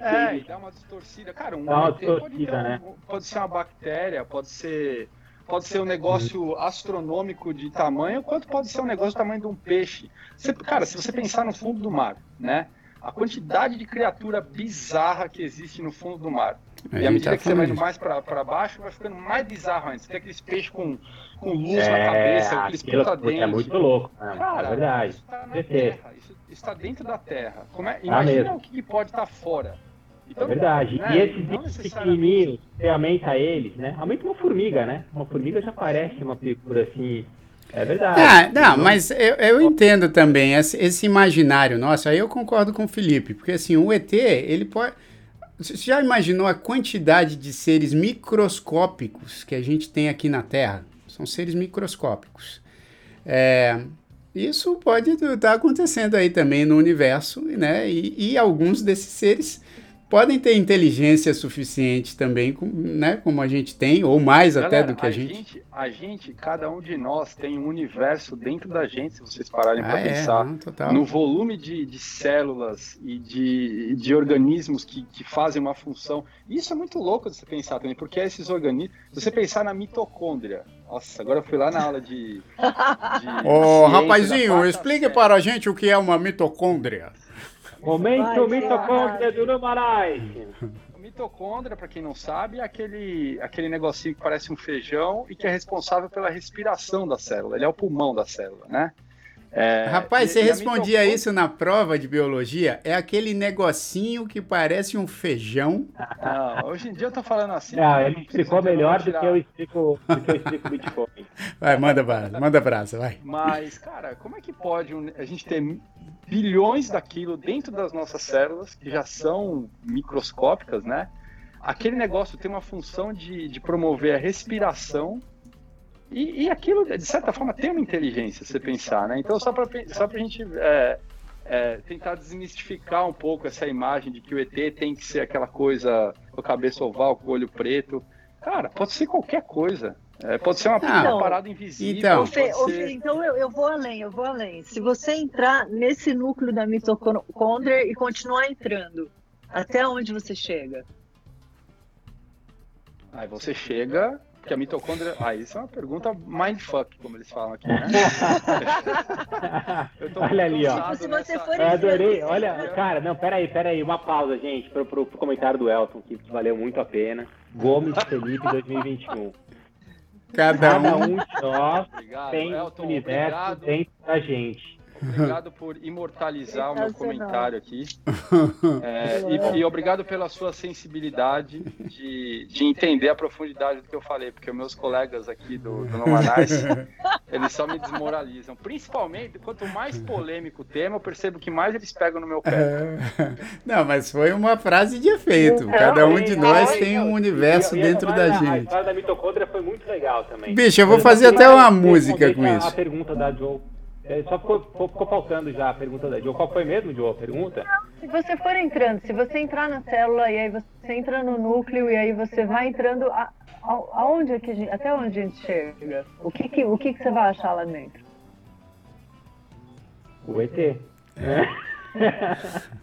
é, e dá uma distorcida. Cara, um uma distorcida, pode, né? pode ser uma bactéria, pode ser pode ser um negócio astronômico de tamanho, quanto pode ser um negócio do tamanho de um peixe. Você, cara, se você pensar no fundo do mar, né? A quantidade de criatura bizarra que existe no fundo do mar. E à medida tá que você vai indo mais para baixo, vai ficando mais bizarro ainda. Você tem aqueles peixes com, com luz é, na cabeça, aqueles puta dentes. É muito louco. Né? Cara, é verdade. Isso tá na terra, isso está dentro da Terra. Como é, imagina ah, o que pode estar fora. Então, é verdade. Né? E esses bichos pequenininhos, você aumenta eles, né? Aumenta uma formiga, né? Uma formiga já parece uma figura assim é verdade. Ah, não, mas eu, eu entendo também esse, esse, imaginário nosso. Aí eu concordo com o Felipe, porque assim, o ET, ele pode. Você já imaginou a quantidade de seres microscópicos que a gente tem aqui na Terra? São seres microscópicos. É, isso pode estar acontecendo aí também no universo, né? E, e alguns desses seres podem ter inteligência suficiente também, né, como a gente tem, ou mais Galera, até do que a, a gente. gente. A gente, cada um de nós tem um universo dentro da gente, se vocês pararem ah, para é, pensar não, no volume de, de, células e de, de organismos que, que, fazem uma função. Isso é muito louco de você pensar também, porque esses organismos, se você pensar na mitocôndria, nossa, agora eu fui lá na aula de. de Ô, rapazinho, explique para a gente o que é uma mitocôndria. Momento mitocôndria do Numarais. Mitocôndria, para quem não sabe, é aquele, aquele negocinho que parece um feijão e que é responsável pela respiração da célula. Ele é o pulmão da célula, né? É, Rapaz, você respondia mitocôndria... isso na prova de biologia? É aquele negocinho que parece um feijão? Não, hoje em dia eu tô falando assim. Não, ele explicou melhor do que eu explico, do que eu explico Bitcoin. Vai, manda brasa, manda brasa, vai. Mas, cara, como é que pode a gente ter bilhões daquilo dentro das nossas células, que já são microscópicas, né? aquele negócio tem uma função de, de promover a respiração e, e, aquilo, de certa forma, tem uma inteligência, se você pensar, né? Então, só para só a gente é, é, tentar desmistificar um pouco essa imagem de que o ET tem que ser aquela coisa com a cabeça oval, com o olho preto. Cara, pode ser qualquer coisa. É, pode ser uma, então, parada invisível. Então, Fê, ser... então eu, eu, vou além, eu vou além. Se você entrar nesse núcleo da mitocôndria e continuar entrando, até onde você chega? Aí você chega porque a mitocôndria. Ah, isso é uma pergunta mindfuck, como eles falam aqui, né? olha ali, ó. Se você for Eu adorei. Olha, cara, não, peraí, peraí. Uma pausa, gente, pro, pro, pro comentário do Elton, que, que valeu muito a pena. Gomes Felipe 2021. Cada, Cada um. um de nós obrigado, tem Elton, um universo obrigado. dentro da gente. Obrigado por imortalizar o meu comentário aqui. É, e, e, obrigado pela sua sensibilidade de, de entender a profundidade do que eu falei, porque meus colegas aqui do, do Nomanais, eles só me desmoralizam. Principalmente, quanto mais polêmico o tema, eu percebo que mais eles pegam no meu pé. É. Não, mas foi uma frase de efeito. Cada um de nós tem um universo dentro da gente. A história da mitocôndria foi muito legal também. Bicho, eu vou fazer até uma música com isso. A pergunta da Joe. É, só ficou, ficou, faltando já a pergunta da Joe. Qual foi mesmo, Joe, a pergunta? Se você for entrando, se você entrar na célula e aí você entra no núcleo e aí você vai entrando, a, a, aonde é que gente, até onde a gente chega? O que, que, o que, que você vai achar lá dentro? O ET. É.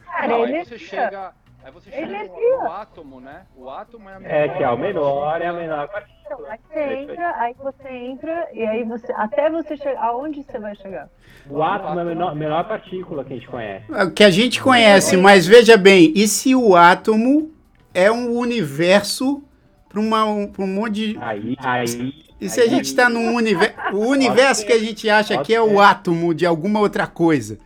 Cara, Não, aí você chega, aí você chega no, no, átomo, né? O átomo é a menor. É, que é o menor, é a menor então, aí você entra, aí você entra e aí você. Até você chegar. Aonde você vai chegar? O átomo é a menor, menor partícula que a gente conhece. É o que a gente conhece, mas veja bem, e se o átomo é um universo para um, um monte de. Aí, aí. E se a gente está num universo. O universo que a gente acha que é o átomo de alguma outra coisa?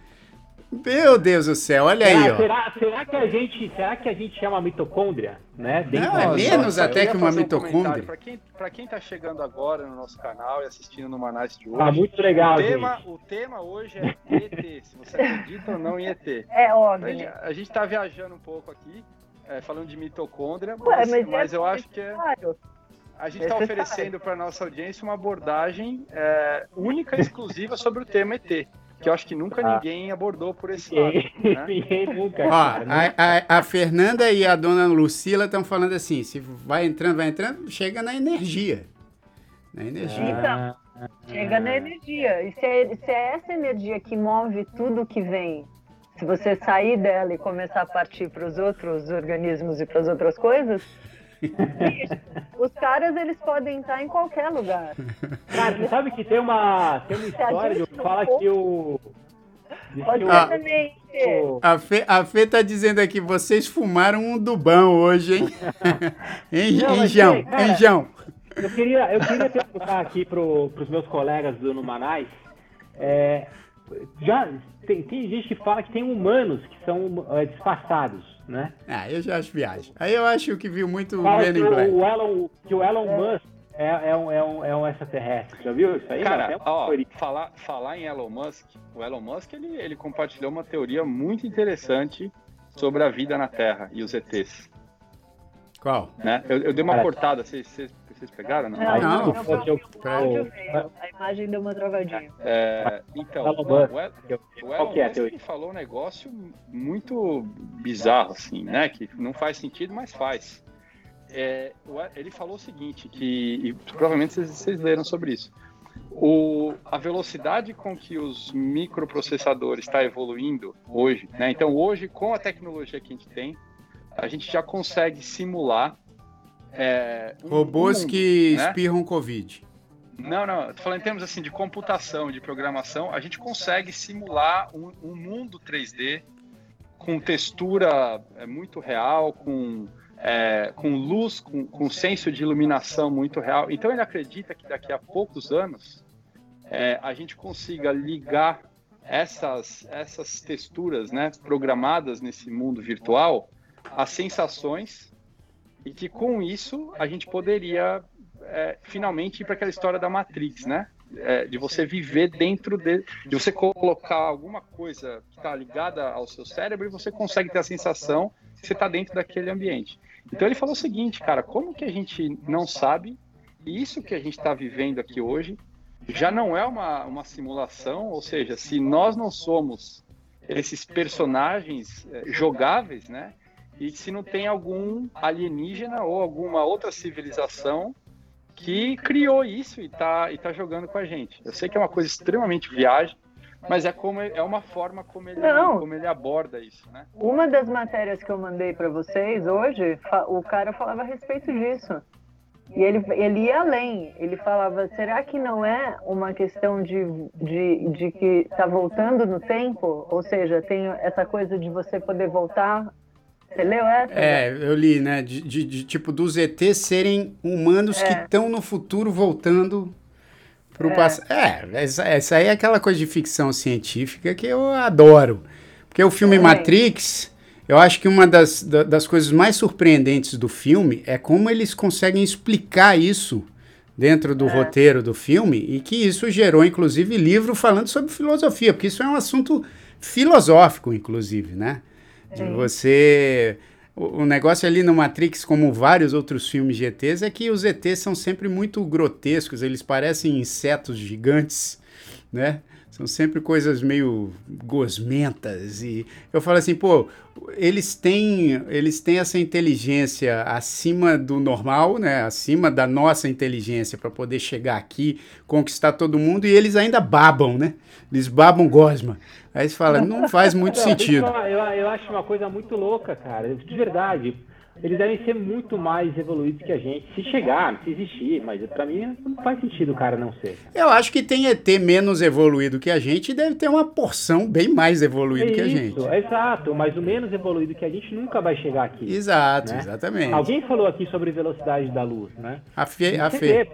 Meu Deus do céu, olha será, aí, ó. Será, será, que a gente, será que a gente chama mitocôndria, né? Não, é menos até que uma mitocôndria. Um para quem, para quem tá chegando agora no nosso canal e assistindo no Manais de hoje. Ah, muito legal, o tema, gente. O tema hoje é ET, se você acredita ou não em ET. É óbvio. A gente, a gente tá viajando um pouco aqui, é, falando de mitocôndria, mas, Ué, mas, mas é eu acho que é... A gente está oferecendo para nossa audiência uma abordagem é, única e exclusiva sobre o tema ET que eu acho que nunca ah. ninguém abordou por esse lado. Né? ninguém nunca. Ó, a, a, a, Fernanda e a dona Lucila estão falando assim: se vai entrando, vai entrando, chega na energia. Na energia. Então, chega na energia. E se é, se é essa energia que move tudo que vem, se você sair dela e começar a partir para os outros organismos e para as outras coisas, os caras, eles podem estar em qualquer lugar. Cara, você sabe que tem uma, tem uma história que fala que o... Pode também. A Fê, a Fê tá dizendo aqui, vocês fumaram um dubão hoje, hein? hein, Não, João? Hein, João? Eu queria, eu queria perguntar aqui pro, pros meus colegas do Numanais, é, já tem, tem gente que fala que tem humanos que são é, disfarçados, né? Ah, eu já acho viagem. Aí eu acho que viu muito Fala que o, Elon, que o Elon Musk é, é, um, é, um, é um extraterrestre. Já viu isso aí? Cara, ó, falar, falar em Elon Musk, o Elon Musk ele, ele compartilhou uma teoria muito interessante sobre a vida na Terra e os ETs. Qual? Né? Eu, eu dei uma Cara, cortada, vocês, vocês vocês pegaram? Não, não. não, não, não a imagem deu uma travadinha. É, então, o, o, o Elon é Musk falou um negócio muito bizarro, assim, né? Que não faz sentido, mas faz. É, ele falou o seguinte, que e provavelmente vocês, vocês leram sobre isso. O, a velocidade com que os microprocessadores está evoluindo hoje, né? Então hoje com a tecnologia que a gente tem, a gente já consegue simular é, um, Robôs um, que né? espirram Covid. Não, não, tô falando em termos assim de computação, de programação, a gente consegue simular um, um mundo 3D com textura é, muito real, com, é, com luz, com, com senso de iluminação muito real. Então ele acredita que daqui a poucos anos é, a gente consiga ligar essas, essas texturas né, programadas nesse mundo virtual às sensações e que com isso a gente poderia é, finalmente ir para aquela história da Matrix, né? É, de você viver dentro de, de você colocar alguma coisa que está ligada ao seu cérebro e você consegue ter a sensação que você está dentro daquele ambiente. Então ele falou o seguinte, cara, como que a gente não sabe isso que a gente está vivendo aqui hoje já não é uma, uma simulação, ou seja, se nós não somos esses personagens eh, jogáveis, né? E se não tem algum alienígena ou alguma outra civilização que criou isso e está e tá jogando com a gente. Eu sei que é uma coisa extremamente viagem, mas é como é uma forma como ele, Não. como ele aborda isso, né? Uma das matérias que eu mandei para vocês hoje, o cara falava a respeito disso. E ele, ele ia além, ele falava, será que não é uma questão de, de, de que está voltando no tempo? Ou seja, tem essa coisa de você poder voltar você leu essa? É, eu li, né? De, de, de tipo, dos ETs serem humanos é. que estão no futuro voltando pro é. passado. É, essa, essa aí é aquela coisa de ficção científica que eu adoro. Porque o filme Matrix, eu acho que uma das, das coisas mais surpreendentes do filme é como eles conseguem explicar isso dentro do é. roteiro do filme e que isso gerou, inclusive, livro falando sobre filosofia, porque isso é um assunto filosófico, inclusive, né? De você. O, o negócio ali no Matrix, como vários outros filmes de ETs, é que os ETs são sempre muito grotescos, eles parecem insetos gigantes, né? São sempre coisas meio gosmentas. E eu falo assim, pô, eles têm, eles têm essa inteligência acima do normal, né? Acima da nossa inteligência para poder chegar aqui, conquistar todo mundo, e eles ainda babam, né? Eles babam gosma. Aí você fala, não faz muito sentido. Eu, eu acho uma coisa muito louca, cara. De verdade eles devem ser muito mais evoluídos que a gente. Se chegar, se existir, mas para mim não faz sentido o cara não ser. Eu acho que tem ET menos evoluído que a gente e deve ter uma porção bem mais evoluído é que a gente. Exato, mas o menos evoluído que a gente nunca vai chegar aqui. Exato, né? exatamente. Alguém falou aqui sobre velocidade da luz, né? A Fê. A Fê.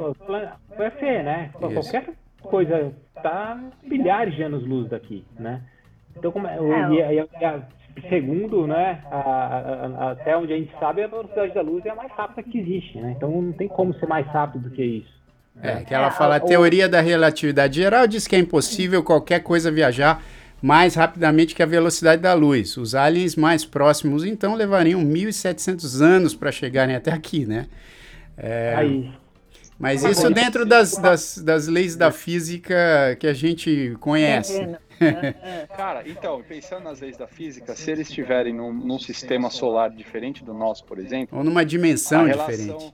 Foi a Fê, né? Isso. Qualquer coisa tá milhares de anos-luz daqui, né? Então, como é, é, e, e, a, segundo, né, a, a, até onde a gente sabe, a velocidade da luz é a mais rápida que existe, né? Então não tem como ser mais rápido do que isso. É, que ela é, fala, a teoria da relatividade geral diz que é impossível qualquer coisa viajar mais rapidamente que a velocidade da luz. Os aliens mais próximos, então, levariam 1.700 anos para chegarem até aqui, né? É, Aí. Mas isso dentro das, das, das leis da física que a gente conhece. Cara, então, pensando nas leis da física, se eles estiverem num, num, sistema solar diferente do nosso, por exemplo. Ou numa dimensão relação, diferente.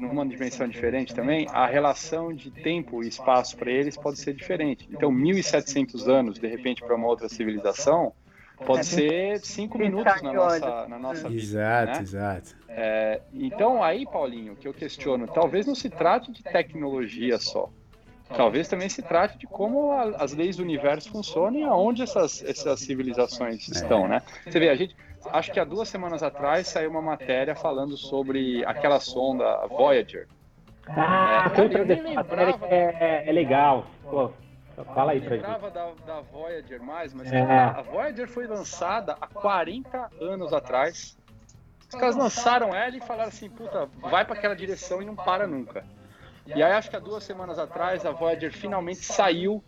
Numa dimensão diferente também, a relação de tempo e espaço para eles pode ser diferente. Então, 1.700 anos, de repente, para uma outra civilização, pode ser cinco minutos na nossa, na nossa vida. Exato, né? exato. É, então, aí, Paulinho, que eu questiono, talvez não se trate de tecnologia só. Talvez também se trate de como a, as leis do universo funcionam e aonde essas, essas civilizações é. estão, né? Você vê, a gente, acho que há duas semanas atrás saiu uma matéria falando sobre aquela sonda Voyager. Ah, é, eu nem lembrava... é, é legal. Pô, fala aí pra gente. lembrava da, da Voyager mais, mas é. a Voyager foi lançada há 40 anos atrás. Os caras lançaram ela e falaram assim, puta, vai para aquela direção e não para nunca. E aí acho que há duas semanas atrás a Voyager finalmente saiu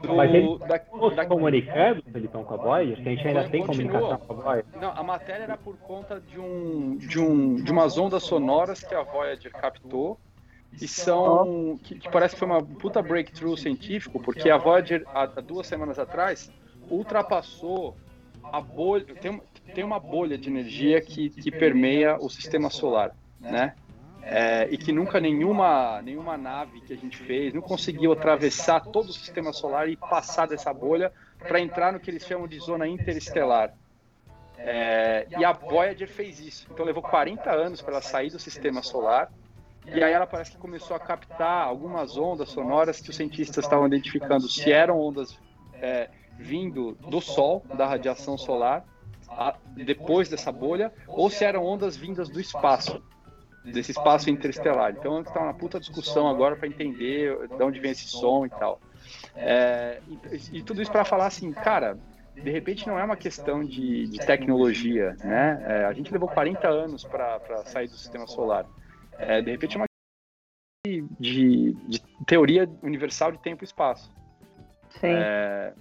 do, Mas eles da, da... comunicando, Felipão, com a Voyager? A gente ainda tem comunicação com a Voyager? Não, a matéria era por conta de, um, de, um, de umas ondas sonoras que a Voyager captou e são que, que, parece que foi uma puta breakthrough científico, porque a Voyager há, há duas semanas atrás ultrapassou a bolha, tem, tem uma bolha de energia que, que permeia o sistema solar, né? É, e que nunca nenhuma, nenhuma nave que a gente fez não conseguiu atravessar todo o sistema solar e passar dessa bolha para entrar no que eles chamam de zona interestelar. É, e a Voyager fez isso. Então levou 40 anos para ela sair do sistema solar. E aí ela parece que começou a captar algumas ondas sonoras que os cientistas estavam identificando se eram ondas é, vindo do Sol, da radiação solar, a, depois dessa bolha, ou se eram ondas vindas do espaço desse espaço interestelar. Então a gente está uma puta discussão agora para entender de onde vem esse som e tal. É, e, e, tudo isso para falar assim, cara, de repente não é uma questão de, de tecnologia, né? É, a gente levou 40 anos para sair do sistema solar. É, de repente é uma de, de, de, teoria universal de tempo e espaço. Sim. É,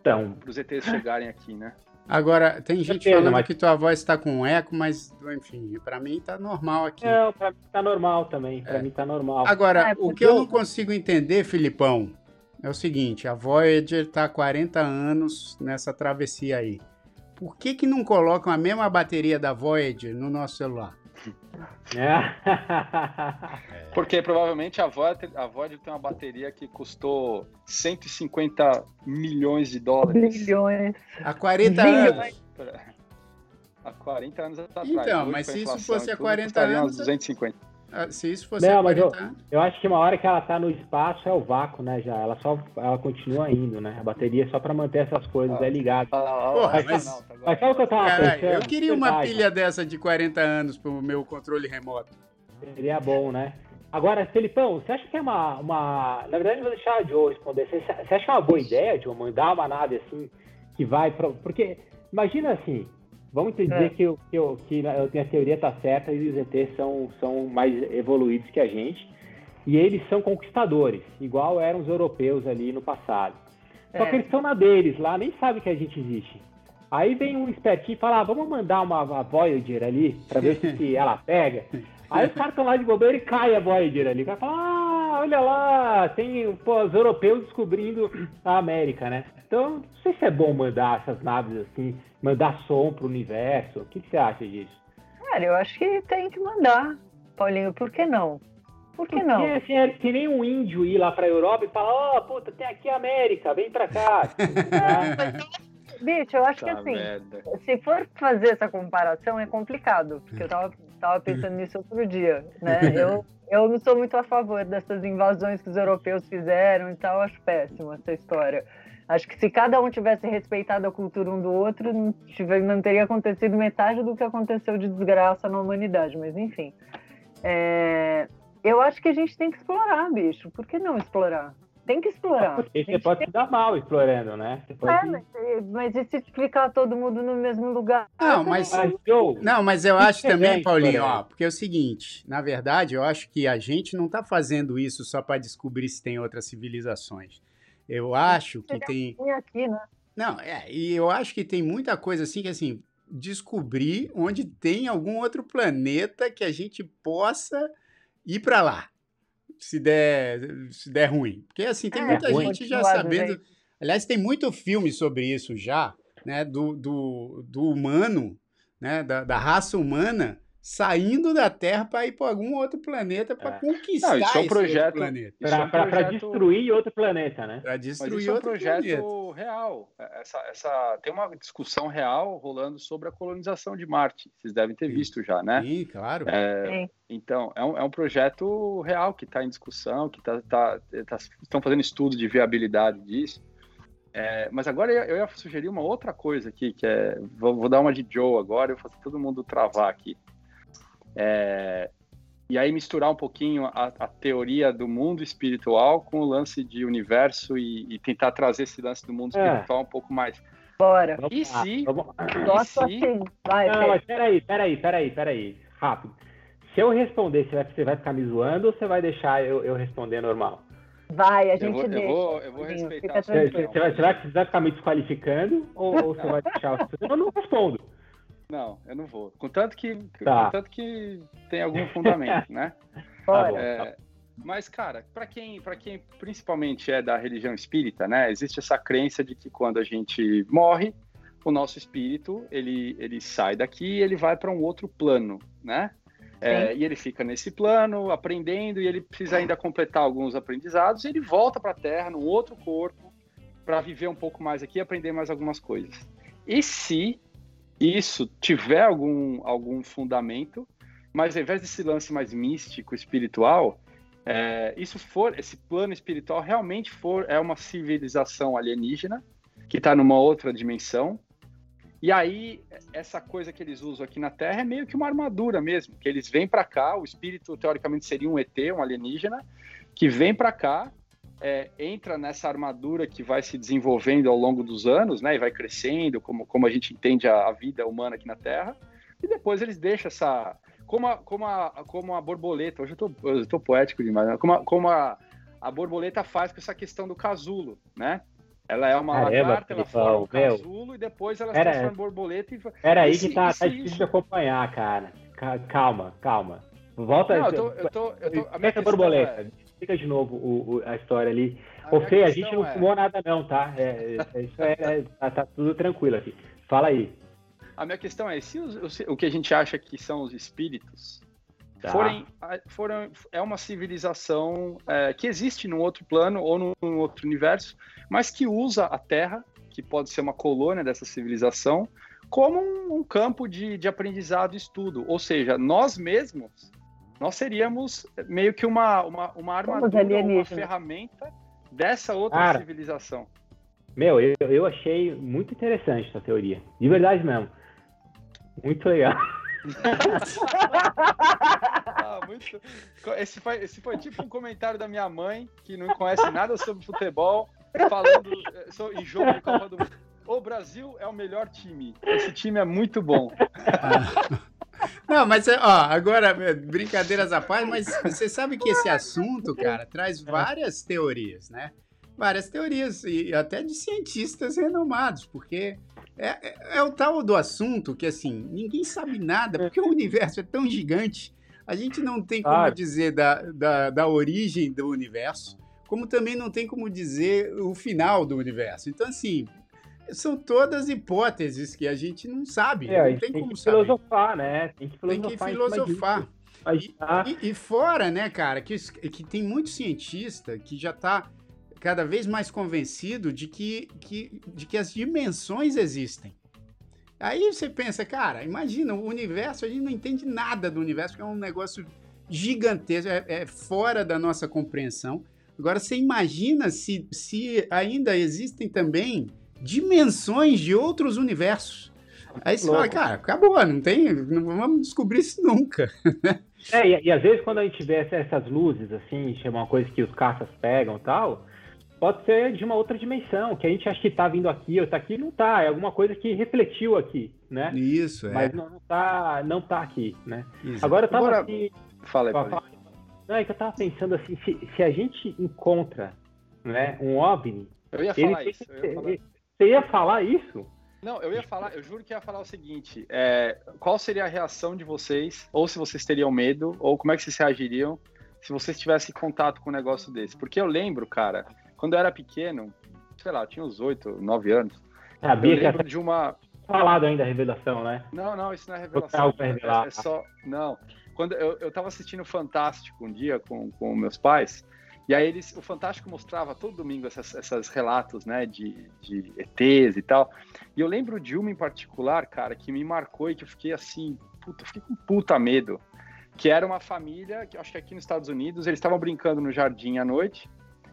então, para os ETs chegarem aqui, né? Agora, tem gente Certeza, falando mas... que tua voz está com eco, mas, enfim, para mim tá normal aqui. Não, para mim tá normal também. Para é. mim tá normal. Agora, é, o que eu não consigo entender, Filipão, é o seguinte: a Voyager está há 40 anos nessa travessia aí. Por que, que não colocam a mesma bateria da Voyager no nosso celular? É. Porque provavelmente a Voyager, a Voyager tem uma bateria que custou 150 milhões de dólares. Bilhões. Há 40 anos. Há 40 anos atrás. Então, mas se isso fosse há 40 anos. 250. Ah, se isso fosse não, mas eu, eu, acho que uma hora que ela tá no espaço é o vácuo, né? Já ela só ela continua indo, né? A bateria é só para manter essas coisas ah, é ligada. Ah, mas, mas, mas sabe o que eu tava Carai, pensando? Eu queria uma Verdade. pilha dessa de 40 anos pro meu controle remoto. Seria bom, né? Agora, Felipão, você acha que é uma, uma. Na verdade, eu vou deixar a Joe responder. Você, você acha que é uma boa ideia, Joe, mandar uma nave assim que vai para. Porque, imagina assim, Vamos dizer é. que, eu, que, eu, que a teoria tá certa e os ETs são, são mais evoluídos que a gente. E eles são conquistadores, igual eram os europeus ali no passado. É. Só que eles estão na deles lá, nem sabem que a gente existe. Aí vem um espertinho e fala, ah, vamos mandar uma, uma Voyager ali, para ver se, se ela pega. Aí os caras estão lá de bobeira e cai a Voyager ali. O cara fala, ah, olha lá, tem pô, os europeus descobrindo a América, né? Então, não sei se é bom mandar essas naves assim, mandar som pro universo. O que, que você acha disso? Cara, eu acho que tem que mandar, Paulinho, por que não? Por que não? Porque, assim, é que nem um índio ir lá pra Europa e falar, ó, oh, puta, tem aqui a América, vem pra cá. Bicho, eu acho que assim, merda. se for fazer essa comparação é complicado, porque eu tava, tava pensando nisso outro dia, né? Eu, eu não sou muito a favor dessas invasões que os europeus fizeram e tal, acho péssimo essa história. Acho que se cada um tivesse respeitado a cultura um do outro, não, tive, não teria acontecido metade do que aconteceu de desgraça na humanidade, mas enfim. É, eu acho que a gente tem que explorar, bicho. Por que não explorar? Tem que explorar. Porque você pode tem... se dar mal explorando, né? Pode... É, mas, mas e se ficar todo mundo no mesmo lugar? Não, mas, não, mas eu acho também, Paulinho, ó, porque é o seguinte, na verdade, eu acho que a gente não está fazendo isso só para descobrir se tem outras civilizações. Eu acho que tem. Aqui, né? Não, é, e eu acho que tem muita coisa assim que assim, descobrir onde tem algum outro planeta que a gente possa ir para lá. Se der, se der ruim. Porque assim, tem é, muita gente já sabendo. Gente. Aliás, tem muito filme sobre isso já, né? Do, do, do humano, né? Da, da raça humana saindo da Terra para ir para algum outro planeta para é. conquistar Não, isso é um projeto, planeta. Para é um projeto... destruir outro planeta, né? Para destruir isso outro é um projeto planeta. real. Essa, essa, tem uma discussão real rolando sobre a colonização de Marte. Vocês devem ter Sim. visto já, né? Sim, claro. É, então, é um, é um projeto real que está em discussão, que tá, tá, tá, estão fazendo estudo de viabilidade disso. É, mas agora eu ia sugerir uma outra coisa aqui, que é. Vou, vou dar uma de Joe agora, eu faço todo mundo travar aqui. É, e aí misturar um pouquinho a, a, teoria do mundo espiritual com o lance de universo e, e tentar trazer esse lance do mundo é. espiritual um pouco mais. Bora. E se... Nossa, e se... Assim. Vai, Não, mas peraí, peraí, peraí, peraí. Rápido. Se eu responder, você vai, você vai ficar me zoando ou você vai deixar eu, eu responder normal? Vai, a gente eu vou, deixa. Eu vou, eu vou respeitar. Você, você, vai, você, vai, você vai ficar me desqualificando ou, ou você vai deixar? Eu não respondo. Não, eu não vou. Contanto que, tá. contanto que tem algum fundamento, né? Tá é, mas, cara, para quem, para quem principalmente é da religião espírita, né, existe essa crença de que quando a gente morre, o nosso espírito ele, ele sai daqui e ele vai para um outro plano, né? É, e ele fica nesse plano, aprendendo, e ele precisa ainda completar alguns aprendizados, e ele volta para a Terra, num outro corpo, para viver um pouco mais aqui e aprender mais algumas coisas. E se isso tiver algum, algum fundamento, mas ao invés desse lance mais místico, espiritual, é, isso for, esse plano espiritual realmente for, é uma civilização alienígena que está numa outra dimensão. E aí, essa coisa que eles usam aqui na Terra é meio que uma armadura mesmo, que eles vêm para cá, o espírito teoricamente seria um ET, um alienígena, que vem para cá é, entra nessa armadura que vai se desenvolvendo ao longo dos anos, né, e vai crescendo, como, como a gente entende a, a vida humana aqui na Terra, e depois eles deixam essa. Como a, como a, como a borboleta, hoje eu tô, eu tô poético demais, né? como, a, como a, a borboleta faz com essa questão do casulo, né? Ela é uma Caramba, lagarta, ela forma um meu. casulo e depois ela se Era- transforma em borboleta e... Pera aí que tá, tá difícil de acompanhar, cara. Ca- Calma, calma. Volta. Não, eu tô, eu tô, eu tô, a minha borboleta. é- Explica de novo o- o- a história ali. a Ô, minha Fê, a questão gente não é- fumou nada não, tá? É, é, isso é, é- tá, tá tudo tranquilo aqui. Fala aí. A minha questão é, se os- os- o que a gente acha que são os espíritos Tá. forem, foram, é uma civilização é, que existe num outro plano ou num, num outro universo, mas que usa a Terra, que pode ser uma colônia dessa civilização, como um, um campo de, de aprendizado e estudo. Ou seja, nós mesmos, nós seríamos meio que uma, uma, uma armadura, uma ferramenta dessa outra Cara. civilização. Meu, eu, eu achei muito interessante essa teoria. De verdade mesmo. Muito legal. Ah, muito. Esse foi, esse foi tipo um comentário da minha mãe, que não conhece nada sobre futebol, falando eh, em jogo de Copa do Mundo. O Brasil é o melhor time. Esse time é muito bom. Não, mas é, ó, agora, é, brincadeiras à parte, mas você sabe que esse assunto, cara, traz várias teorias, né? Várias teorias, e até de cientistas renomados, porque é, é- é o tal do assunto que, assim, ninguém sabe nada, porque o universo é tão gigante, a gente não tem como Claro. dizer da, da, da origem do universo, como também não tem como dizer o final do universo. Então, assim, são todas hipóteses que a gente não sabe, É, não tem tem como que saber. filosofar, né? Tem que Tem filosofar. que em cima disso. filosofar. E, e fora, né, cara, que, que tem muito cientista que já tá cada vez mais convencido de que, que, de que as dimensões existem. Aí você pensa, cara, imagina, o universo, a gente não entende nada do universo, porque é um negócio gigantesco, é, é fora da nossa compreensão. Agora, você imagina se, se ainda existem também dimensões de outros universos. Aí você fala, cara, acabou, não tem, não vamos descobrir isso nunca. É, e, e às vezes quando a gente vê essa- essas luzes, assim, é uma coisa que os caças pegam e tal, pode ser de uma outra dimensão, que a gente acha que tá vindo aqui ou tá aqui, não tá, é alguma coisa que refletiu aqui, né? Isso, é. Mas não, não tá, não tá aqui, né? Isso. Agora eu tava Agora- aqui, Fala aí, fa- Não, é que eu tava pensando assim, se, se a gente encontra né, um OVNI, Eu ia ele falar tem isso. que Eu ia ser- falar. Você ia falar isso? Não, eu ia falar, eu juro que ia falar o seguinte: é, qual seria a reação de vocês, ou se vocês teriam medo, ou como é que vocês reagiriam se vocês tivessem contato com um negócio desse? Porque eu lembro, cara, quando eu era pequeno, sei lá, eu tinha uns 8, 9 anos, eu Sabia que ia lembro de uma. falado ainda a revelação, né? Não, não, isso não é revelação. É, é só. Não. Quando eu, eu tava assistindo Fantástico um dia com, com meus pais, e aí eles, o Fantástico mostrava todo domingo essas relatos, né, de, de ETs e tal. E eu lembro de uma em particular, cara, que me marcou e que eu fiquei assim, puta, eu fiquei com puta medo. Que era uma família, que acho que aqui nos Estados Unidos, eles estavam brincando no jardim à noite,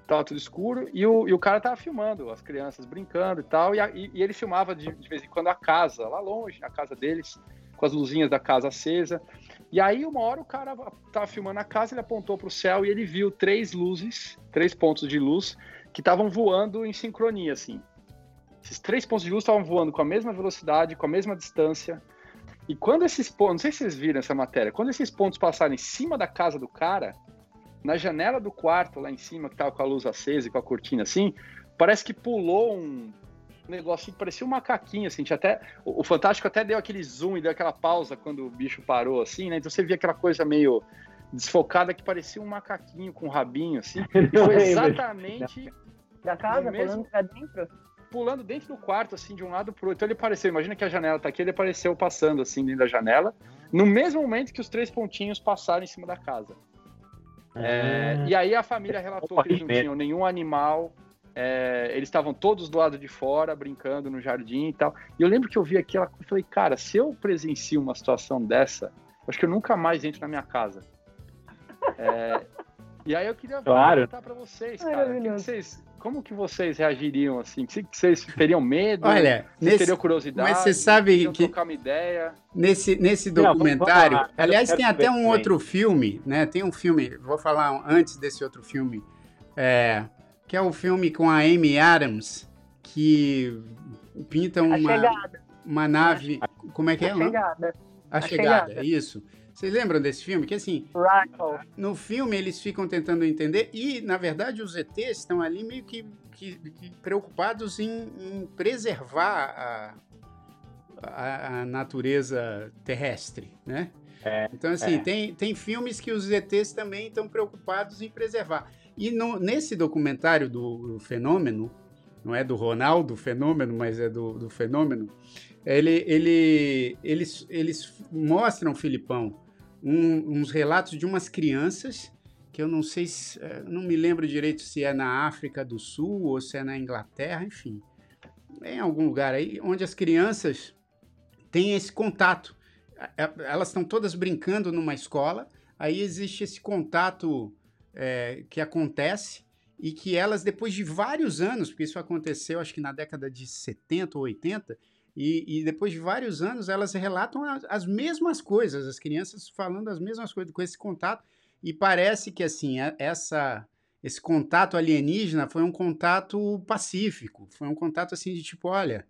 tava tudo escuro, e o, e o cara tava filmando as crianças brincando e tal, e, a- e- e ele filmava de, de vez em quando a casa, lá longe, a casa deles, com as luzinhas da casa acesa. E aí, uma hora, o cara tava filmando a casa, ele apontou pro céu e ele viu três luzes, três pontos de luz, que estavam voando em sincronia, assim. Esses três pontos de luz estavam voando com a mesma velocidade, com a mesma distância. E quando esses pontos, não sei se vocês viram essa matéria, quando esses pontos passaram em cima da casa do cara, na janela do quarto lá em cima, que tava com a luz acesa e com a cortina assim, parece que pulou um negócio que parecia um macaquinho, assim, tinha até, o, Fantástico até deu aquele zoom e deu aquela pausa quando o bicho parou, assim, né, então você via aquela coisa meio desfocada que parecia um macaquinho com um rabinho, assim, e foi lembro. exatamente Da casa, mesmo- pulando pra dentro? pulando dentro do quarto, assim, de um lado pro outro. Então ele apareceu, imagina que a janela tá aqui, ele apareceu passando, assim, dentro da janela, no mesmo momento que os três pontinhos passaram em cima da casa. É, Ah, e aí a família relatou que eles não tinham nenhum animal, é, eles estavam todos do lado de fora, brincando no jardim e tal. E eu lembro que eu vi aquela coisa e falei, cara, se eu presencio uma situação dessa, acho que eu nunca mais entro na minha casa. É, e aí eu queria Claro. perguntar pra vocês, cara, o que vocês, como que vocês reagiriam assim? Que Vocês teriam medo? Olha, Vocês nesse, teriam curiosidade? mas você sabe que- trocar uma ideia? nesse, nesse Não, documentário. Eu aliás, tem até um também. outro filme, né? Tem um filme, vou falar antes desse outro filme, é, que é o filme com a Amy Adams, que pinta uma, uma nave. Como é que é? A chegada. A, chegada, chegada, isso. Vocês lembram desse filme? Que assim, Rifle. no filme eles ficam tentando entender e, na verdade, os ETs estão ali meio que, que, que preocupados em, em preservar a, a, a, natureza terrestre, né? É, então, assim, é. tem, tem filmes que os ETs também estão preocupados em preservar. E no, nesse documentário do, do, Fenômeno, não é do Ronaldo Fenômeno, mas é do, do Fenômeno, ele, ele, eles, eles mostram, Filipão, um, uns relatos de umas crianças que eu não sei se, é, não me lembro direito se é na África do Sul ou se é na Inglaterra, enfim, em algum lugar aí onde as crianças têm esse contato. Elas estão todas brincando numa escola, aí existe esse contato é, que acontece e que elas, depois de vários anos, porque isso aconteceu acho que na década de 70 ou 80, e, e depois de vários anos elas relatam as, as, mesmas coisas, as crianças falando as mesmas coisas com esse contato, e parece que assim, essa esse contato alienígena foi um contato pacífico, foi um contato assim de tipo, olha,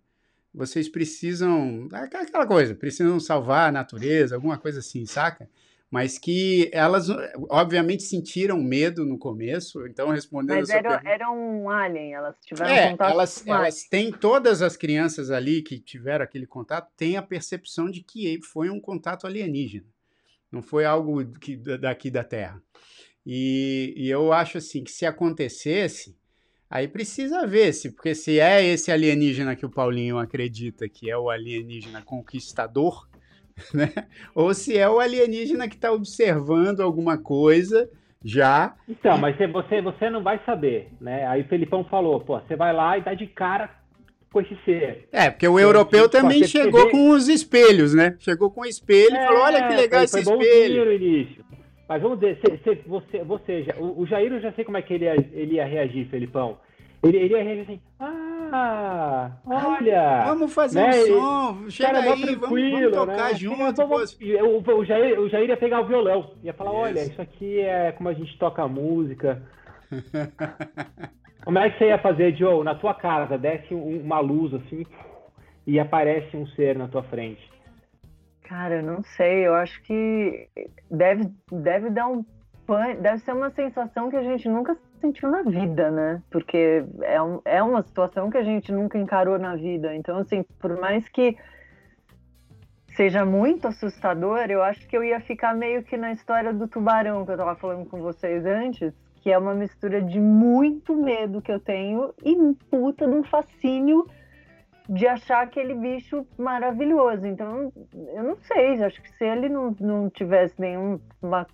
vocês precisam, aquela coisa, precisam salvar a natureza, alguma coisa assim, saca? Mas que elas, obviamente, sentiram medo no começo, então respondendo Mas era, era um alien, elas tiveram é, contato elas, com elas têm, todas as crianças ali que tiveram aquele contato, têm a percepção de que foi um contato alienígena, não foi algo que, daqui da Terra. E, e eu acho assim, que se acontecesse, aí precisa ver se, porque se é esse alienígena que o Paulinho acredita que é o alienígena conquistador, né? Ou se é o alienígena que está observando alguma coisa já. Então, mas você, você não vai saber, né? Aí o Felipão falou, pô, você vai lá e dá de cara com esse ser. É, porque o europeu também chegou com os espelhos, né? Chegou com o espelho é, e falou, olha que legal foi, esse foi espelho. Início. Mas vamos dizer, se, você, você já, o, o Jair eu já sei como é que ele ia, ele ia reagir, Felipão. Ele, ele ia reagir assim, ah, olha! Vamos fazer né? um som, chega cara, aí, vamos, vamos, tocar né? junto. Vamos, o, o, Jair, o Jair ia pegar o violão, ia falar, isso. olha, isso aqui é como a gente toca música. como é que você ia fazer, Joe? Na tua casa, desce uma luz assim e aparece um ser na tua frente. Cara, eu não sei, eu acho que deve, deve dar um deve ser uma sensação que a gente nunca sentiu na vida, né? Porque é, um, é uma situação que a gente nunca encarou na vida. Então, assim, por mais que seja muito assustador, eu acho que eu ia ficar meio que na história do tubarão que eu tava falando com vocês antes, que é uma mistura de muito medo que eu tenho e puta de um fascínio de achar aquele bicho maravilhoso. Então, eu não sei, acho que se ele não, não tivesse nenhuma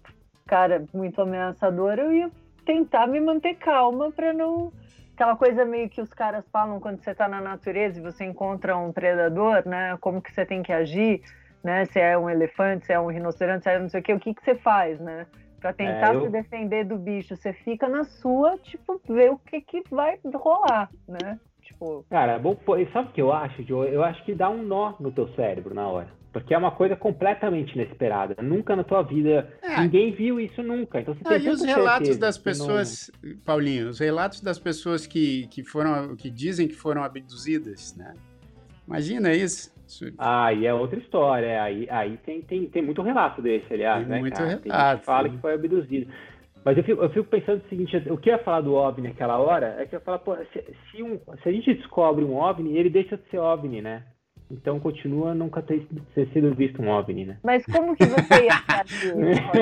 cara muito ameaçadora, eu ia tentar me manter calma para não. Aquela coisa meio que os caras falam quando você está na natureza e você encontra um predador, né? Como que você tem que agir, né? Se é um elefante, se é um rinoceronte, se é não sei o que, o que, que você faz, né? Para tentar é, eu... se defender do bicho. Você fica na sua, tipo, ver o que, que vai rolar, né? Tipo... Cara, bom, sabe o que eu acho, Joe? Eu acho que dá um nó no teu cérebro na hora. Porque é uma coisa completamente inesperada. Nunca na tua vida. É. Ninguém viu isso nunca. Então você ah, e os relatos das pessoas, não... Paulinho, os relatos das pessoas que, que foram, que dizem que foram abduzidas, né? Imagina isso. Ah, e é outra história. Aí, aí tem, tem, tem muito relato desse, aliás, tem né? Muito cara? relato. Tem fala que foi abduzido. Mas eu fico, eu fico pensando o seguinte, o que eu ia falar do OVNI naquela hora é que eu ia falar, pô, se, se, um, se a gente descobre um OVNI, ele deixa de ser OVNI, né? Então continua nunca ter, ter, sido visto um OVNI, né? Mas como que você ia fazer?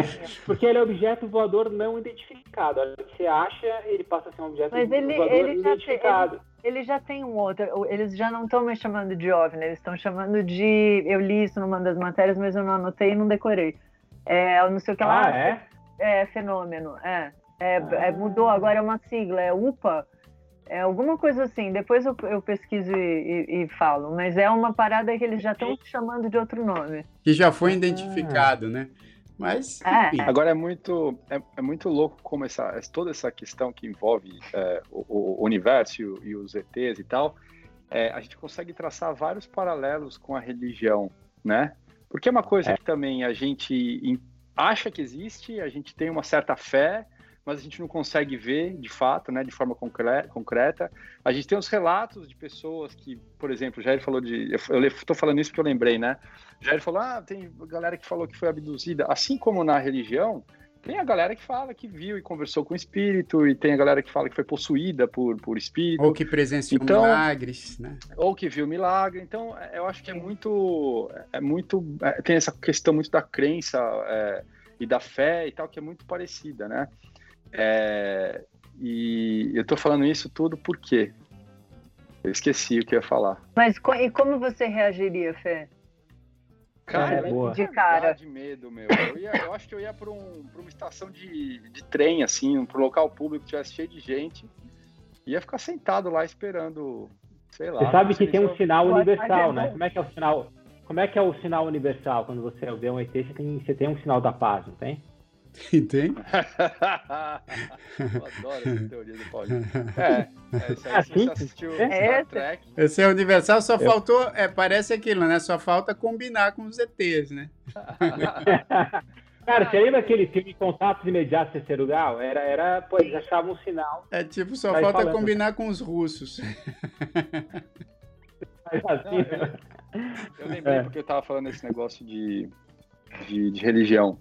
Porque ele é objeto voador não identificado. Você acha, ele passa a ser um objeto Mas ele, voador ele identificado. Tem, ele, ele, já tem um outro. Eles já não estão me chamando de OVNI, eles estão chamando de. Eu li isso numa das matérias, mas eu não anotei e não decorei. É, não sei o que lá. Ah, é? É, fenômeno. É. é, ah. é mudou, agora é uma sigla, é UPA. É alguma coisa assim, depois eu, eu pesquiso e, e, e, falo, mas é uma parada que eles já estão chamando de outro nome. Que já foi identificado, ah. né? Mas. É. Agora é muito, é, é, muito louco como essa, toda essa questão que envolve é, o, o, universo e, os ETs e tal, é, a gente consegue traçar vários paralelos com a religião, né? Porque é uma coisa é. que também a gente acha que existe, a gente tem uma certa fé, mas a gente não consegue ver de fato, né, de forma concreta. A gente tem os relatos de pessoas que, por exemplo, o Jair falou de. Eu estou falando isso porque eu lembrei, né? O Jair falou: ah, tem galera que falou que foi abduzida. Assim como na religião, tem a galera que fala que viu e conversou com o espírito, e tem a galera que fala que foi possuída por, por espírito. Ou que presenciou então, milagres, né? Ou que viu milagre. Então, eu acho que é muito. É muito é, tem essa questão muito da crença é, e da fé e tal, que é muito parecida, né? É, e eu tô falando isso tudo por quê? Eu esqueci o que eu ia falar. Mas e como você reagiria, Fê? Cara, é, de cara. de medo, meu. Eu, ia, eu acho que eu ia para um, uma estação de, de trem, assim, para um local público que tivesse cheio de gente. Ia ficar sentado lá esperando, sei lá. Você sabe que tem um sinal universal, né? Como é que é o sinal? Como é que é o sinal universal? Quando você vê um ET, você tem, você tem um sinal da paz, não tem? Tem? Eu adoro essa teoria do Paulinho. É, é isso aí, é assim? você assistiu é. Star Trek. Esse é universal, só Eu... faltou, é, parece aquilo, né? Só falta combinar com os ETs, né? Cara, você lembra aquele filme Contatos Imediatos Terceiro Grau? Era, era, pô, eles achavam um sinal. É tipo, só falta falando. combinar com os russos. Assim, né? eu lembrei é. porque eu tava falando esse negócio de, de, de religião.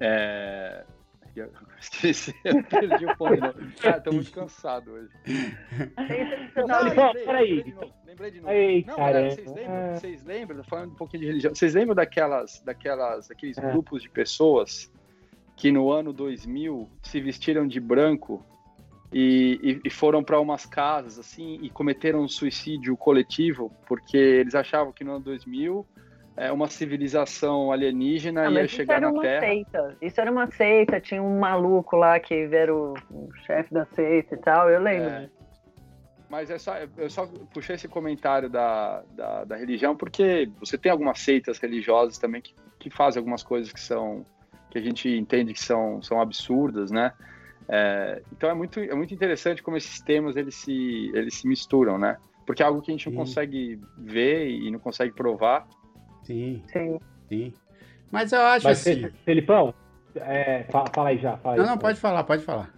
É... Esqueci, eu perdi o ponto. Cara, tô muito cansado hoje. Não, lembrei, lembrei de novo. Lembrei de novo. Ei, não, galera, vocês lembram, vocês lembram, falando um pouquinho de religião, vocês lembram daquelas, daquelas, daqueles é. grupos de pessoas que no ano 2000 se vestiram de branco e, e, e foram para umas casas assim e cometeram um suicídio coletivo porque eles achavam que no ano 2000 é, uma civilização alienígena ah, ia chegar na Terra. Seita. Isso era uma seita, tinha um maluco lá que era o, o chefe da seita e tal, eu lembro. É. Mas é só, eu só puxei esse comentário da, da, da, religião porque você tem algumas seitas religiosas também que, que fazem algumas coisas que são que a gente entende que são, são absurdas, né? É, então é muito, é muito interessante como esses temas eles se, eles se misturam, né? Porque é algo que a gente não Sim. consegue ver e não consegue provar, Sim. Sim. Sim. Mas eu acho Mas, assim. Felipão, é, fala, fala, aí já. Fala não, aí, não, pode falar, pode falar.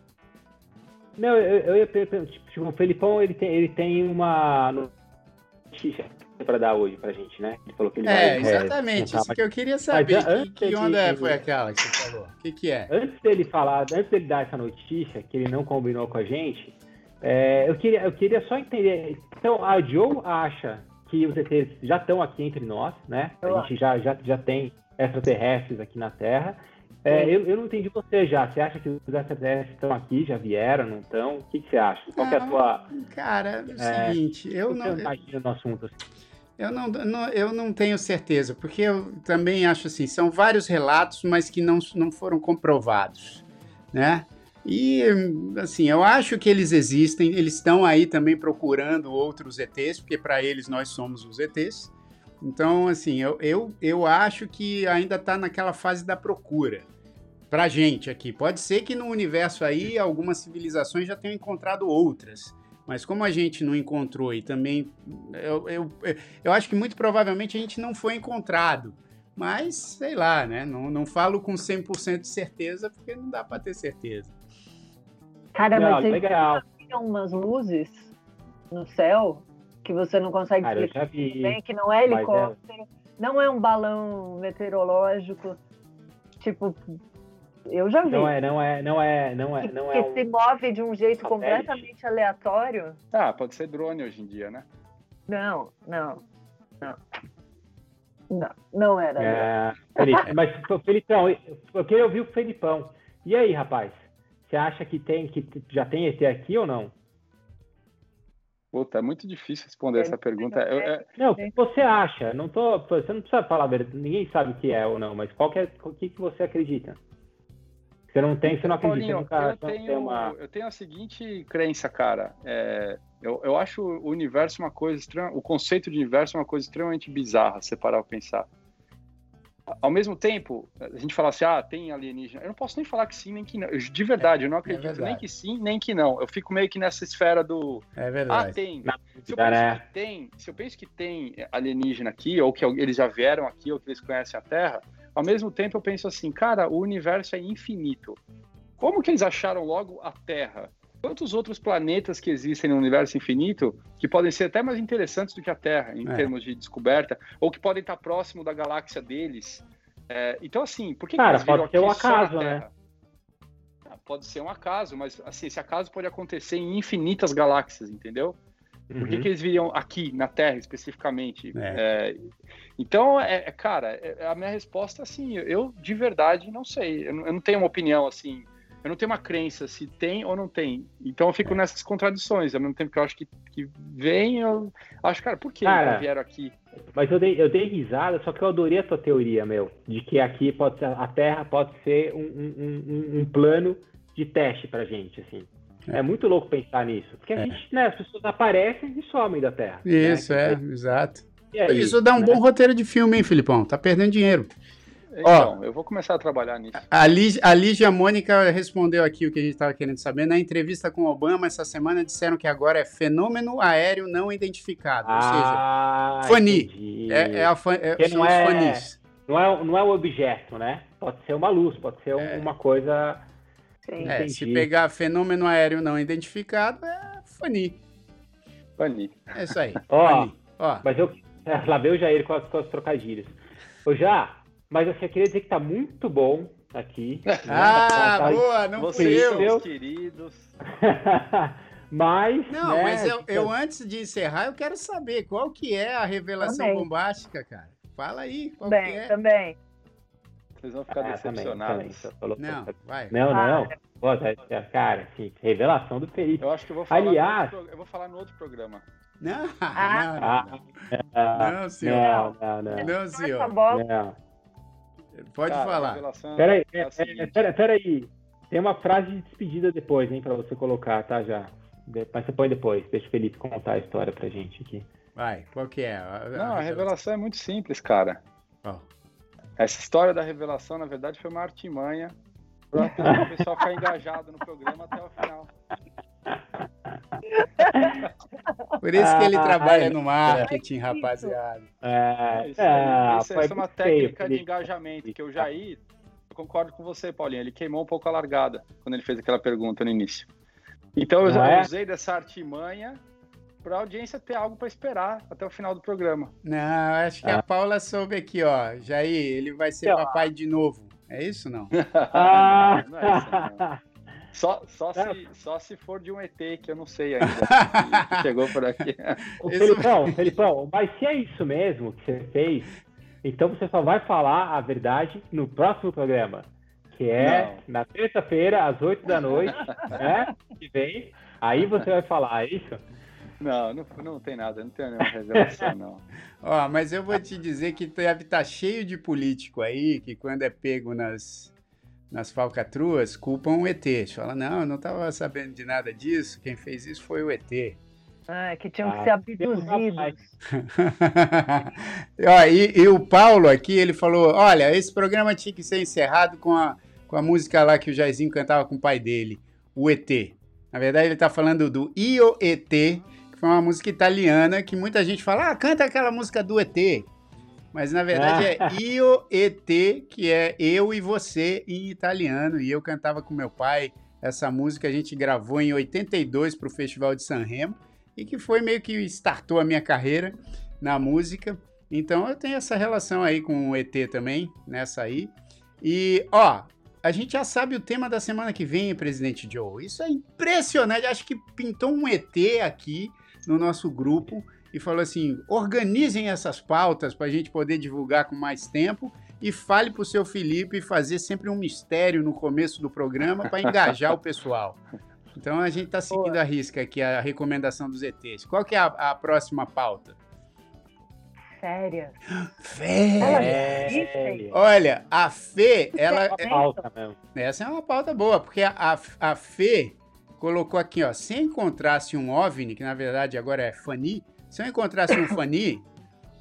Não, eu, eu ia tipo, o Felipão ele tem, ele tem uma notícia para dar hoje pra gente, né? Ele falou que ele é, vai, exatamente, é, isso que eu queria saber. Mas, que, que onda foi aquela que você falou? O que, que é? Antes dele falar, antes dele dar essa notícia, que ele não combinou com a gente, é, eu, queria, eu queria só entender. Então, a Joe acha que os ETs já estão aqui entre nós, né? A gente já, já, já tem extraterrestres aqui na Terra. É, eu, eu não entendi você já. Você acha que os extraterrestres estão aqui, já vieram, não estão? O que, que você acha? Qual é a tua. Cara, é o é, seguinte, eu não. Eu, no assunto, assim? eu não, não, eu não tenho certeza, porque eu também acho assim, são vários relatos, mas que não, não foram comprovados, né? E, assim, eu acho que eles existem, eles estão aí também procurando outros ETs, porque para eles nós somos os ETs. Então, assim, eu, eu, eu acho que ainda está naquela fase da procura. Pra gente aqui. Pode ser que no universo aí algumas civilizações já tenham encontrado outras. Mas como a gente não encontrou e também. Eu, eu, eu acho que muito provavelmente a gente não foi encontrado. Mas, sei lá, né? Não, não falo com 100% de certeza, porque não dá para ter certeza. Cara, não, mas legal. umas luzes no céu que você não consegue Cara, já vi, que não é, é helicóptero, é... não é um balão meteorológico, tipo, eu já vi. Não é, não é, não é, não é, não é. Que um... se move de um jeito completamente aleatório. Ah, pode ser drone hoje em dia, né? Não, não, não. Não, não era. É, Felipe, mas, Felipão, eu queria ouvir o Felipão. E aí, rapaz? Você acha que tem que já tem ET aqui ou não? Puta, é muito difícil responder essa pergunta. Eu, é... Não, o que você acha? Não tô, você não precisa falar, ninguém sabe o que é ou não, mas qual que é, o que, que você acredita? Você não tem, você não acredita Paulinho, nunca, eu, tenho, uma... eu tenho a seguinte crença, cara. É, eu, eu acho o universo uma coisa estranha, o conceito de universo é uma coisa extremamente bizarra, se parar pra pensar ao mesmo tempo, a gente fala assim, ah, tem alienígena. Eu não posso nem falar que sim, nem que não. Eu, de verdade, eu não é acredito é nem que sim, nem que não. Eu fico meio que nessa esfera do. É verdade. Ah, tem. Se eu penso que tem, se eu penso que tem alienígena aqui, ou que eles já vieram aqui, ou que eles conhecem a Terra, ao mesmo tempo eu penso assim, cara, o universo é infinito. como que eles acharam logo a Terra? Quantos outros planetas que existem no universo infinito que podem ser até mais interessantes do que a Terra em É. termos de descoberta, ou que podem estar próximo da galáxia deles? É, então, assim, por que, que Cara, eles viram pode ser um acaso, né? Ah, Pode ser um acaso, mas assim, esse acaso pode acontecer em infinitas galáxias, entendeu? Por que, Uhum. que eles viriam aqui, na Terra, especificamente? É. É, então, é, é, cara, é- a minha resposta, assim, eu de verdade não sei. Eu não tenho uma opinião, assim, eu não tenho uma crença se tem ou não tem. Então eu É. fico nessas contradições. Ao mesmo tempo que eu acho que, que vem, eu acho, cara, por que Cara, vieram aqui? Mas eu dei, eu dei risada, só que eu adorei a tua teoria, meu, de que aqui pode ser, a Terra pode ser um, um- um- um plano de teste pra gente, assim. É. muito louco pensar nisso. Porque a É. gente, né, as pessoas aparecem e somem da Terra. Isso, né? é, exato. Aí, Isso dá um né? bom roteiro de filme, hein, Filipão? Tá perdendo dinheiro. Então, eu vou começar a trabalhar nisso. A, Lig- a Lígia Mônica respondeu aqui o que a gente estava querendo saber. Na entrevista com Obama essa semana disseram que agora é fenômeno aéreo não identificado. Ah, ou seja, Fani. entendi. é, é, a fa- é, são não os é- fanis. Não, é, não é o objeto, né? Pode ser uma luz, pode ser É. uma coisa. É, se pegar fenômeno aéreo não identificado, é fani. Fani. É isso aí. Ó. fani. Ó, Mas eu. Lá veio o Jair com as, com as trocadilhos. Ô, já, mas assim, eu queria dizer que tá muito bom aqui. né? Ah, Tá- boa, não fui eu. os queridos. mas. Não, né, mas eu, eu antes de encerrar, eu quero saber qual que é a revelação Também. bombástica, cara. Fala aí, qual Também, que é? também. Vocês vão ficar Ah, também, também. decepcionados. Você falou- Não, vai. Não, não. Pô, tá- cara, assim, revelação do Felipe. Eu acho que eu vou falar. no Aliás- outro eu vou falar no outro programa. Não, Ah. não, não, Ah, não, senhor. não, não, não. Não, senhor. não. Pode Cara, a falar. revelação Peraí, é é, a é, seguinte. pera, peraí. Tem uma frase de despedida depois, hein, pra você colocar, tá? Já. Mas você põe depois. Deixa o Felipe contar a história pra gente aqui. Vai, qual que é? Não, a revelação é muito simples, cara. Ó. Essa história da revelação, na verdade, foi uma artimanha para o pessoal ficar engajado no programa até o final. Por isso que ele Ah, trabalha é. no marketing, rapaziada. É, Isso, é, isso, isso é uma muito feio, técnica de engajamento, que o Jair, eu concordo com você, Paulinho, ele queimou um pouco a largada quando ele fez aquela pergunta no início. Então eu Não já é? usei dessa artimanha para a audiência ter algo para esperar até o final do programa. Não, acho que a Paula soube aqui, ó. Jair, ele vai ser ó. papai de novo. É isso não? Ah, Não é isso, não. Só, só, É. se, só se for de um ET, que eu não sei ainda. que chegou por aqui. Ô, Felipão, Felipão, mas se é isso mesmo que você fez, então você só vai falar a verdade no próximo programa. Que é na terça-feira, às 8 da noite, né? Que vem. Aí você vai falar, é isso? Não, não, não tem nada, não tem nenhuma revelação, não. Ó, mas eu vou te dizer que deve estar cheio de político aí que quando é pego nas, nas falcatruas, culpam o ET. Fala, não, eu não estava sabendo de nada disso, quem fez isso foi o ET. Ah, que tinham que Ah, ser temos abduzidos. e, e o Paulo aqui, ele falou: olha, esse programa tinha que ser encerrado com a, com a música lá que o Jairzinho cantava com o pai dele, o ET. Na verdade, ele tá falando do Io ET, que foi uma música italiana que muita gente fala: ah, canta aquela música do ET. Mas na verdade é Io ET, que é eu e você em italiano. E eu cantava com meu pai essa música, a gente gravou em 82 para o Festival de San Remo e que foi meio que startou a minha carreira na música. Então eu tenho essa relação aí com o ET também, nessa aí. E, ó, a gente já sabe o tema da semana que vem, presidente Joe. Isso é impressionante. Acho que pintou um ET aqui no nosso grupo e falou assim: organizem essas pautas para a gente poder divulgar com mais tempo e fale para o seu Felipe fazer sempre um mistério no começo do programa para engajar o pessoal. Então a gente está seguindo a risca aqui a recomendação dos ETs. Qual que é a, a próxima pauta? Férias. Férias. É, Olha, a Fê, ela. é uma pauta mesmo. Essa é uma pauta boa, porque a, a, Fê colocou aqui, ó. Se encontrasse um OVNI, que na verdade agora é Fani, se eu encontrasse um Fani,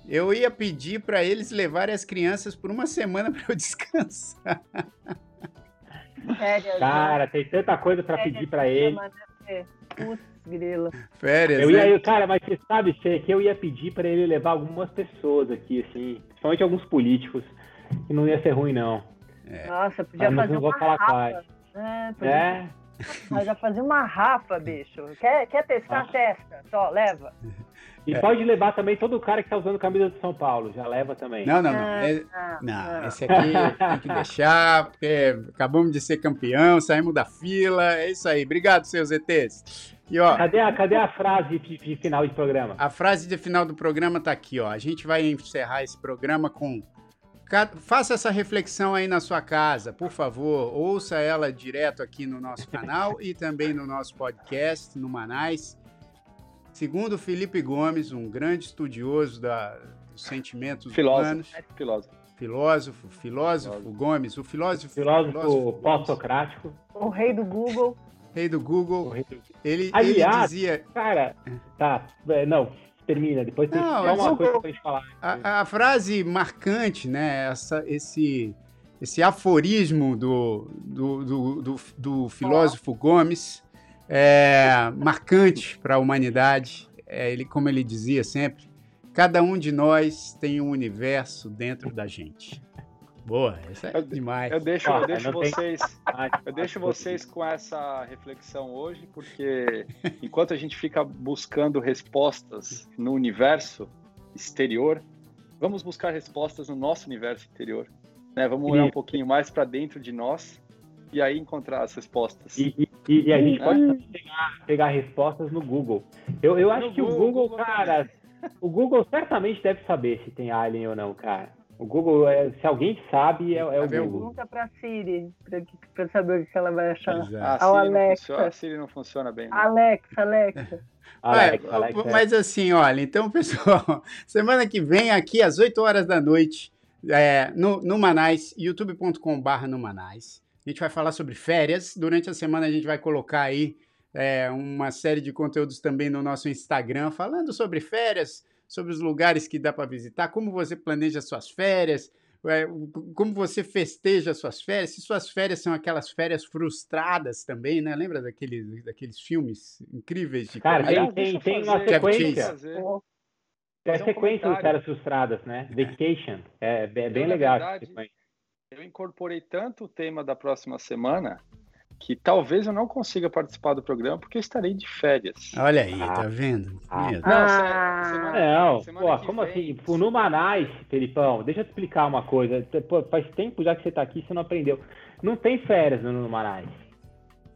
eu ia pedir para eles levarem as crianças por uma semana para eu descansar. Férias. Cara, tem tanta coisa pra Férias pedir pra de ele. né? Putz, grila. Férias, Eu né? ia, cara, mas você sabe, Fê, que eu ia pedir pra ele levar algumas pessoas aqui, assim, principalmente alguns políticos, e não ia ser ruim, não. Nossa, podia Ah, mas fazer uma falar rapa. quais. É, É, Mas já fazia uma rafa, bicho. Quer, quer testar? Ah. Testa. Só, leva. e pode levar também todo cara que tá usando camisa do São Paulo, já leva também. Não, não, não. É- Não, ah. esse aqui tem que deixar, porque acabamos de ser campeão, saímos da fila, é isso aí. Obrigado, seus ETs. E ó, Cadê a, cadê a frase de, de final de programa? a frase de final do programa tá aqui, ó. A gente vai encerrar esse programa com Faça essa reflexão aí na sua casa, por favor. Ouça ela direto aqui no nosso canal e também no nosso podcast, no Manais. Segundo Felipe Gomes, um grande estudioso da, dos sentimentos Filósofo. humanos, Filósofo. filósofo, filósofo Filósofo. Gomes, o filósofo, Filósofo Gomes, pós-socrático. O rei do Google. rei do Google, ele, ele Aliás, dizia Cara, tá. é, Não, termina. Depois tem Não, uma coisa pra gente falar. A, a frase marcante, né? Essa, esse, esse aforismo do, do, do, do, do filósofo Gomes é marcante para a humanidade. É, ele, como ele dizia sempre, cada um de nós tem um universo dentro da gente. Boa, isso é Eu- demais. Eu deixo, eu deixo vocês. Eu deixo vocês com essa reflexão hoje, porque enquanto a gente fica buscando respostas no universo exterior, vamos buscar respostas no nosso universo interior. Né? Vamos olhar um pouquinho mais para dentro de nós e aí encontrar as respostas. E, e- e a gente Hum. pode também pegar, pegar respostas no Google. Eu, eu acho No que o Google, Google, Google cara, o Google certamente deve saber se tem alien ou não, cara. O Google, é- se alguém sabe, é, é o Google. Pergunta pra Siri, pra, pra saber o que ela vai achar. É. Ah, a Ao Siri, não Alexa. funciona, a Siri não funciona bem. né? Alexa, Alexa. Alex, Ué, Alex, é. mas assim, olha, então, pessoal, semana que vem, aqui às 8 horas da noite, é, no, no Manais, youtube.com.br no Manais. A gente vai falar sobre férias. Durante a semana a gente vai colocar aí é, uma série de conteúdos também no nosso Instagram, falando sobre férias, sobre os lugares que dá para visitar, como você planeja suas férias, é, como você festeja suas férias, se suas férias são aquelas férias frustradas também, né? Lembra daqueles, daqueles filmes incríveis de Cara, tem, tem, tem uma sequência. Tem a um sequência dos comentário. caras frustradas, né? Vacation. É, é bem legal essa verdade, sequência. Eu incorporei tanto o tema da próxima semana que talvez eu não consiga participar do programa porque eu estarei de férias. Olha aí, Ah. tá vendo? Ah. Não, Ah. semana, Não, semana pô, que como vem- assim? Pô, no Manais, Felipão, deixa eu te explicar uma coisa. Pô, faz tempo já que você tá aqui, você não aprendeu. Não tem férias no, no Manais.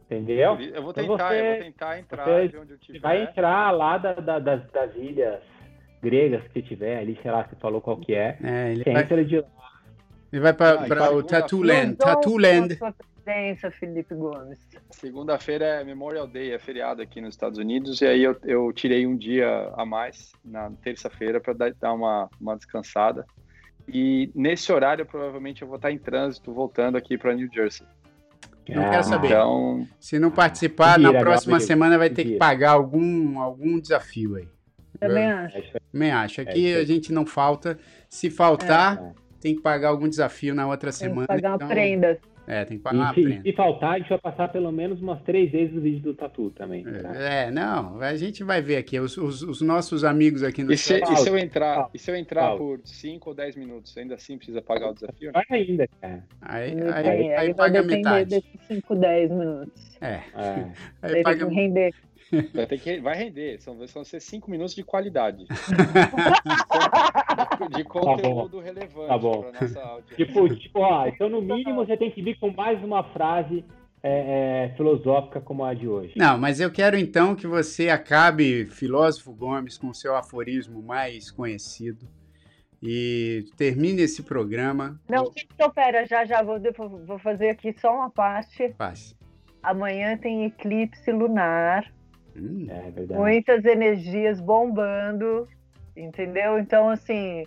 Entendeu? Eu vou Então tentar, você- eu vou tentar entrar você de onde eu Você tiver. vai entrar lá da- da- das, das ilhas gregas que tiver ali, sei lá, você falou qual que é. É, ele Você vai, entra de lá. Ele vai pra, Ah, o Tattoo Land. Tattoo Land. Sua presença, Felipe Gomes. Segunda-feira é Memorial Day, é feriado aqui nos Estados Unidos, e aí eu, eu tirei um dia a mais na terça-feira para dar, dar uma, uma descansada. E nesse horário, provavelmente, eu vou estar em trânsito voltando aqui para New Jersey. Não quero saber. Então, Se não participar, na próxima semana vai ter que pagar algum, algum desafio aí. Também acho. É. Também acho. É Aqui isso a gente não falta. Se faltar, É. tem que pagar algum desafio na outra Tem semana. que pagar uma então- prenda. É, tem que pagar uma E se, prenda. se faltar, a gente vai passar pelo menos umas três vezes o vídeo do Tatu também. tá? É, não, a gente vai ver aqui. Os, os- os nossos amigos aqui no e se, chat. e se eu entrar, Paulo, e se eu entrar Paulo. por 5 ou 10 minutos, ainda assim precisa pagar o desafio? Vai ainda, cara. Aí, Aí, aí, aí aí vai paga depender metade. desses 5, 10 minutos. É, É. aí Aí paga tem que render. Vai, ter que, vai render, são, vão ser 5 minutos de qualidade. de conteúdo relevante Tá bom. para nossa audiência. Tipo, tipo, ó, então no mínimo você tem que vir com mais uma frase é, é, filosófica como a de hoje. Não, mas eu quero então que você acabe, filósofo Gomes, com o seu aforismo mais conhecido e termine esse programa. Não, então pera, já já vou, vou vou fazer aqui só uma parte. Faz. Amanhã tem eclipse lunar, Hum, É verdade. muitas energias bombando, entendeu? Então, assim,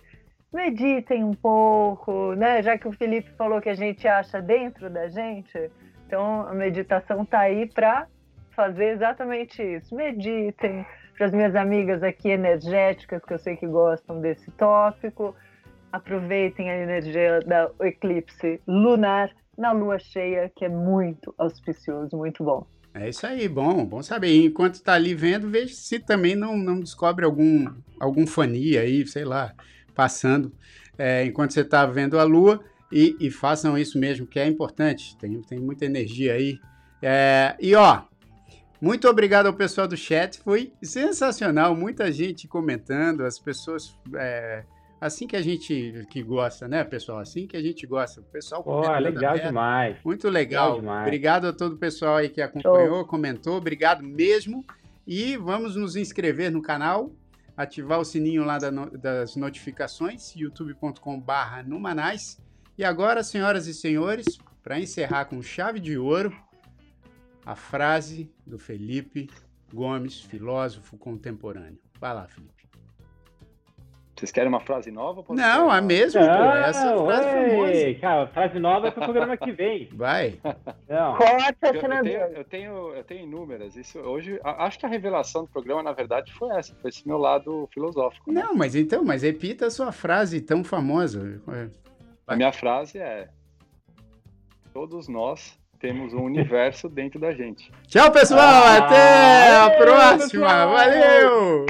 meditem um pouco, né? Já que o Felipe falou que a gente acha dentro da gente, então a meditação tá aí para fazer exatamente isso. Meditem. Para as minhas amigas aqui energéticas, que eu sei que gostam desse tópico, aproveitem a energia do eclipse lunar na lua cheia, que é muito auspicioso, muito bom. É isso aí, bom, bom saber. Enquanto está ali vendo, veja se também não, não descobre algum, algum fania aí, sei lá, passando, é, enquanto você está vendo a lua. e, e façam isso mesmo, que é importante. Tem, tem muita energia aí. É, e ó, muito obrigado ao pessoal do chat, foi sensacional, muita gente comentando, as pessoas. É, assim que a gente que gosta, né, pessoal? Assim que a gente gosta. O pessoal Pô, legal aberto. demais. Muito legal. legal demais. Obrigado a todo o pessoal aí que acompanhou, comentou. Obrigado mesmo. E vamos nos inscrever no canal, ativar o sininho lá das notificações, youtube.com/barra Numanais. E agora, senhoras e senhores, para encerrar com chave de ouro, a frase do Felipe Gomes, filósofo contemporâneo. Vai lá, Felipe. Vocês querem uma frase nova? Não, a mesma, não, pô. Essa é frase famosa. Cara, frase nova é pro programa que vem. Vai. Não. Corta, eu, eu, tenho, eu, tenho, eu tenho inúmeras. Isso, hoje, acho que a revelação do programa, na verdade, foi essa. Foi esse meu lado filosófico. Né? Não, mas então, mas repita a sua frase tão famosa. A minha frase é: Todos nós temos um universo dentro da gente. Tchau, pessoal. Ah, até a próxima. Valeu!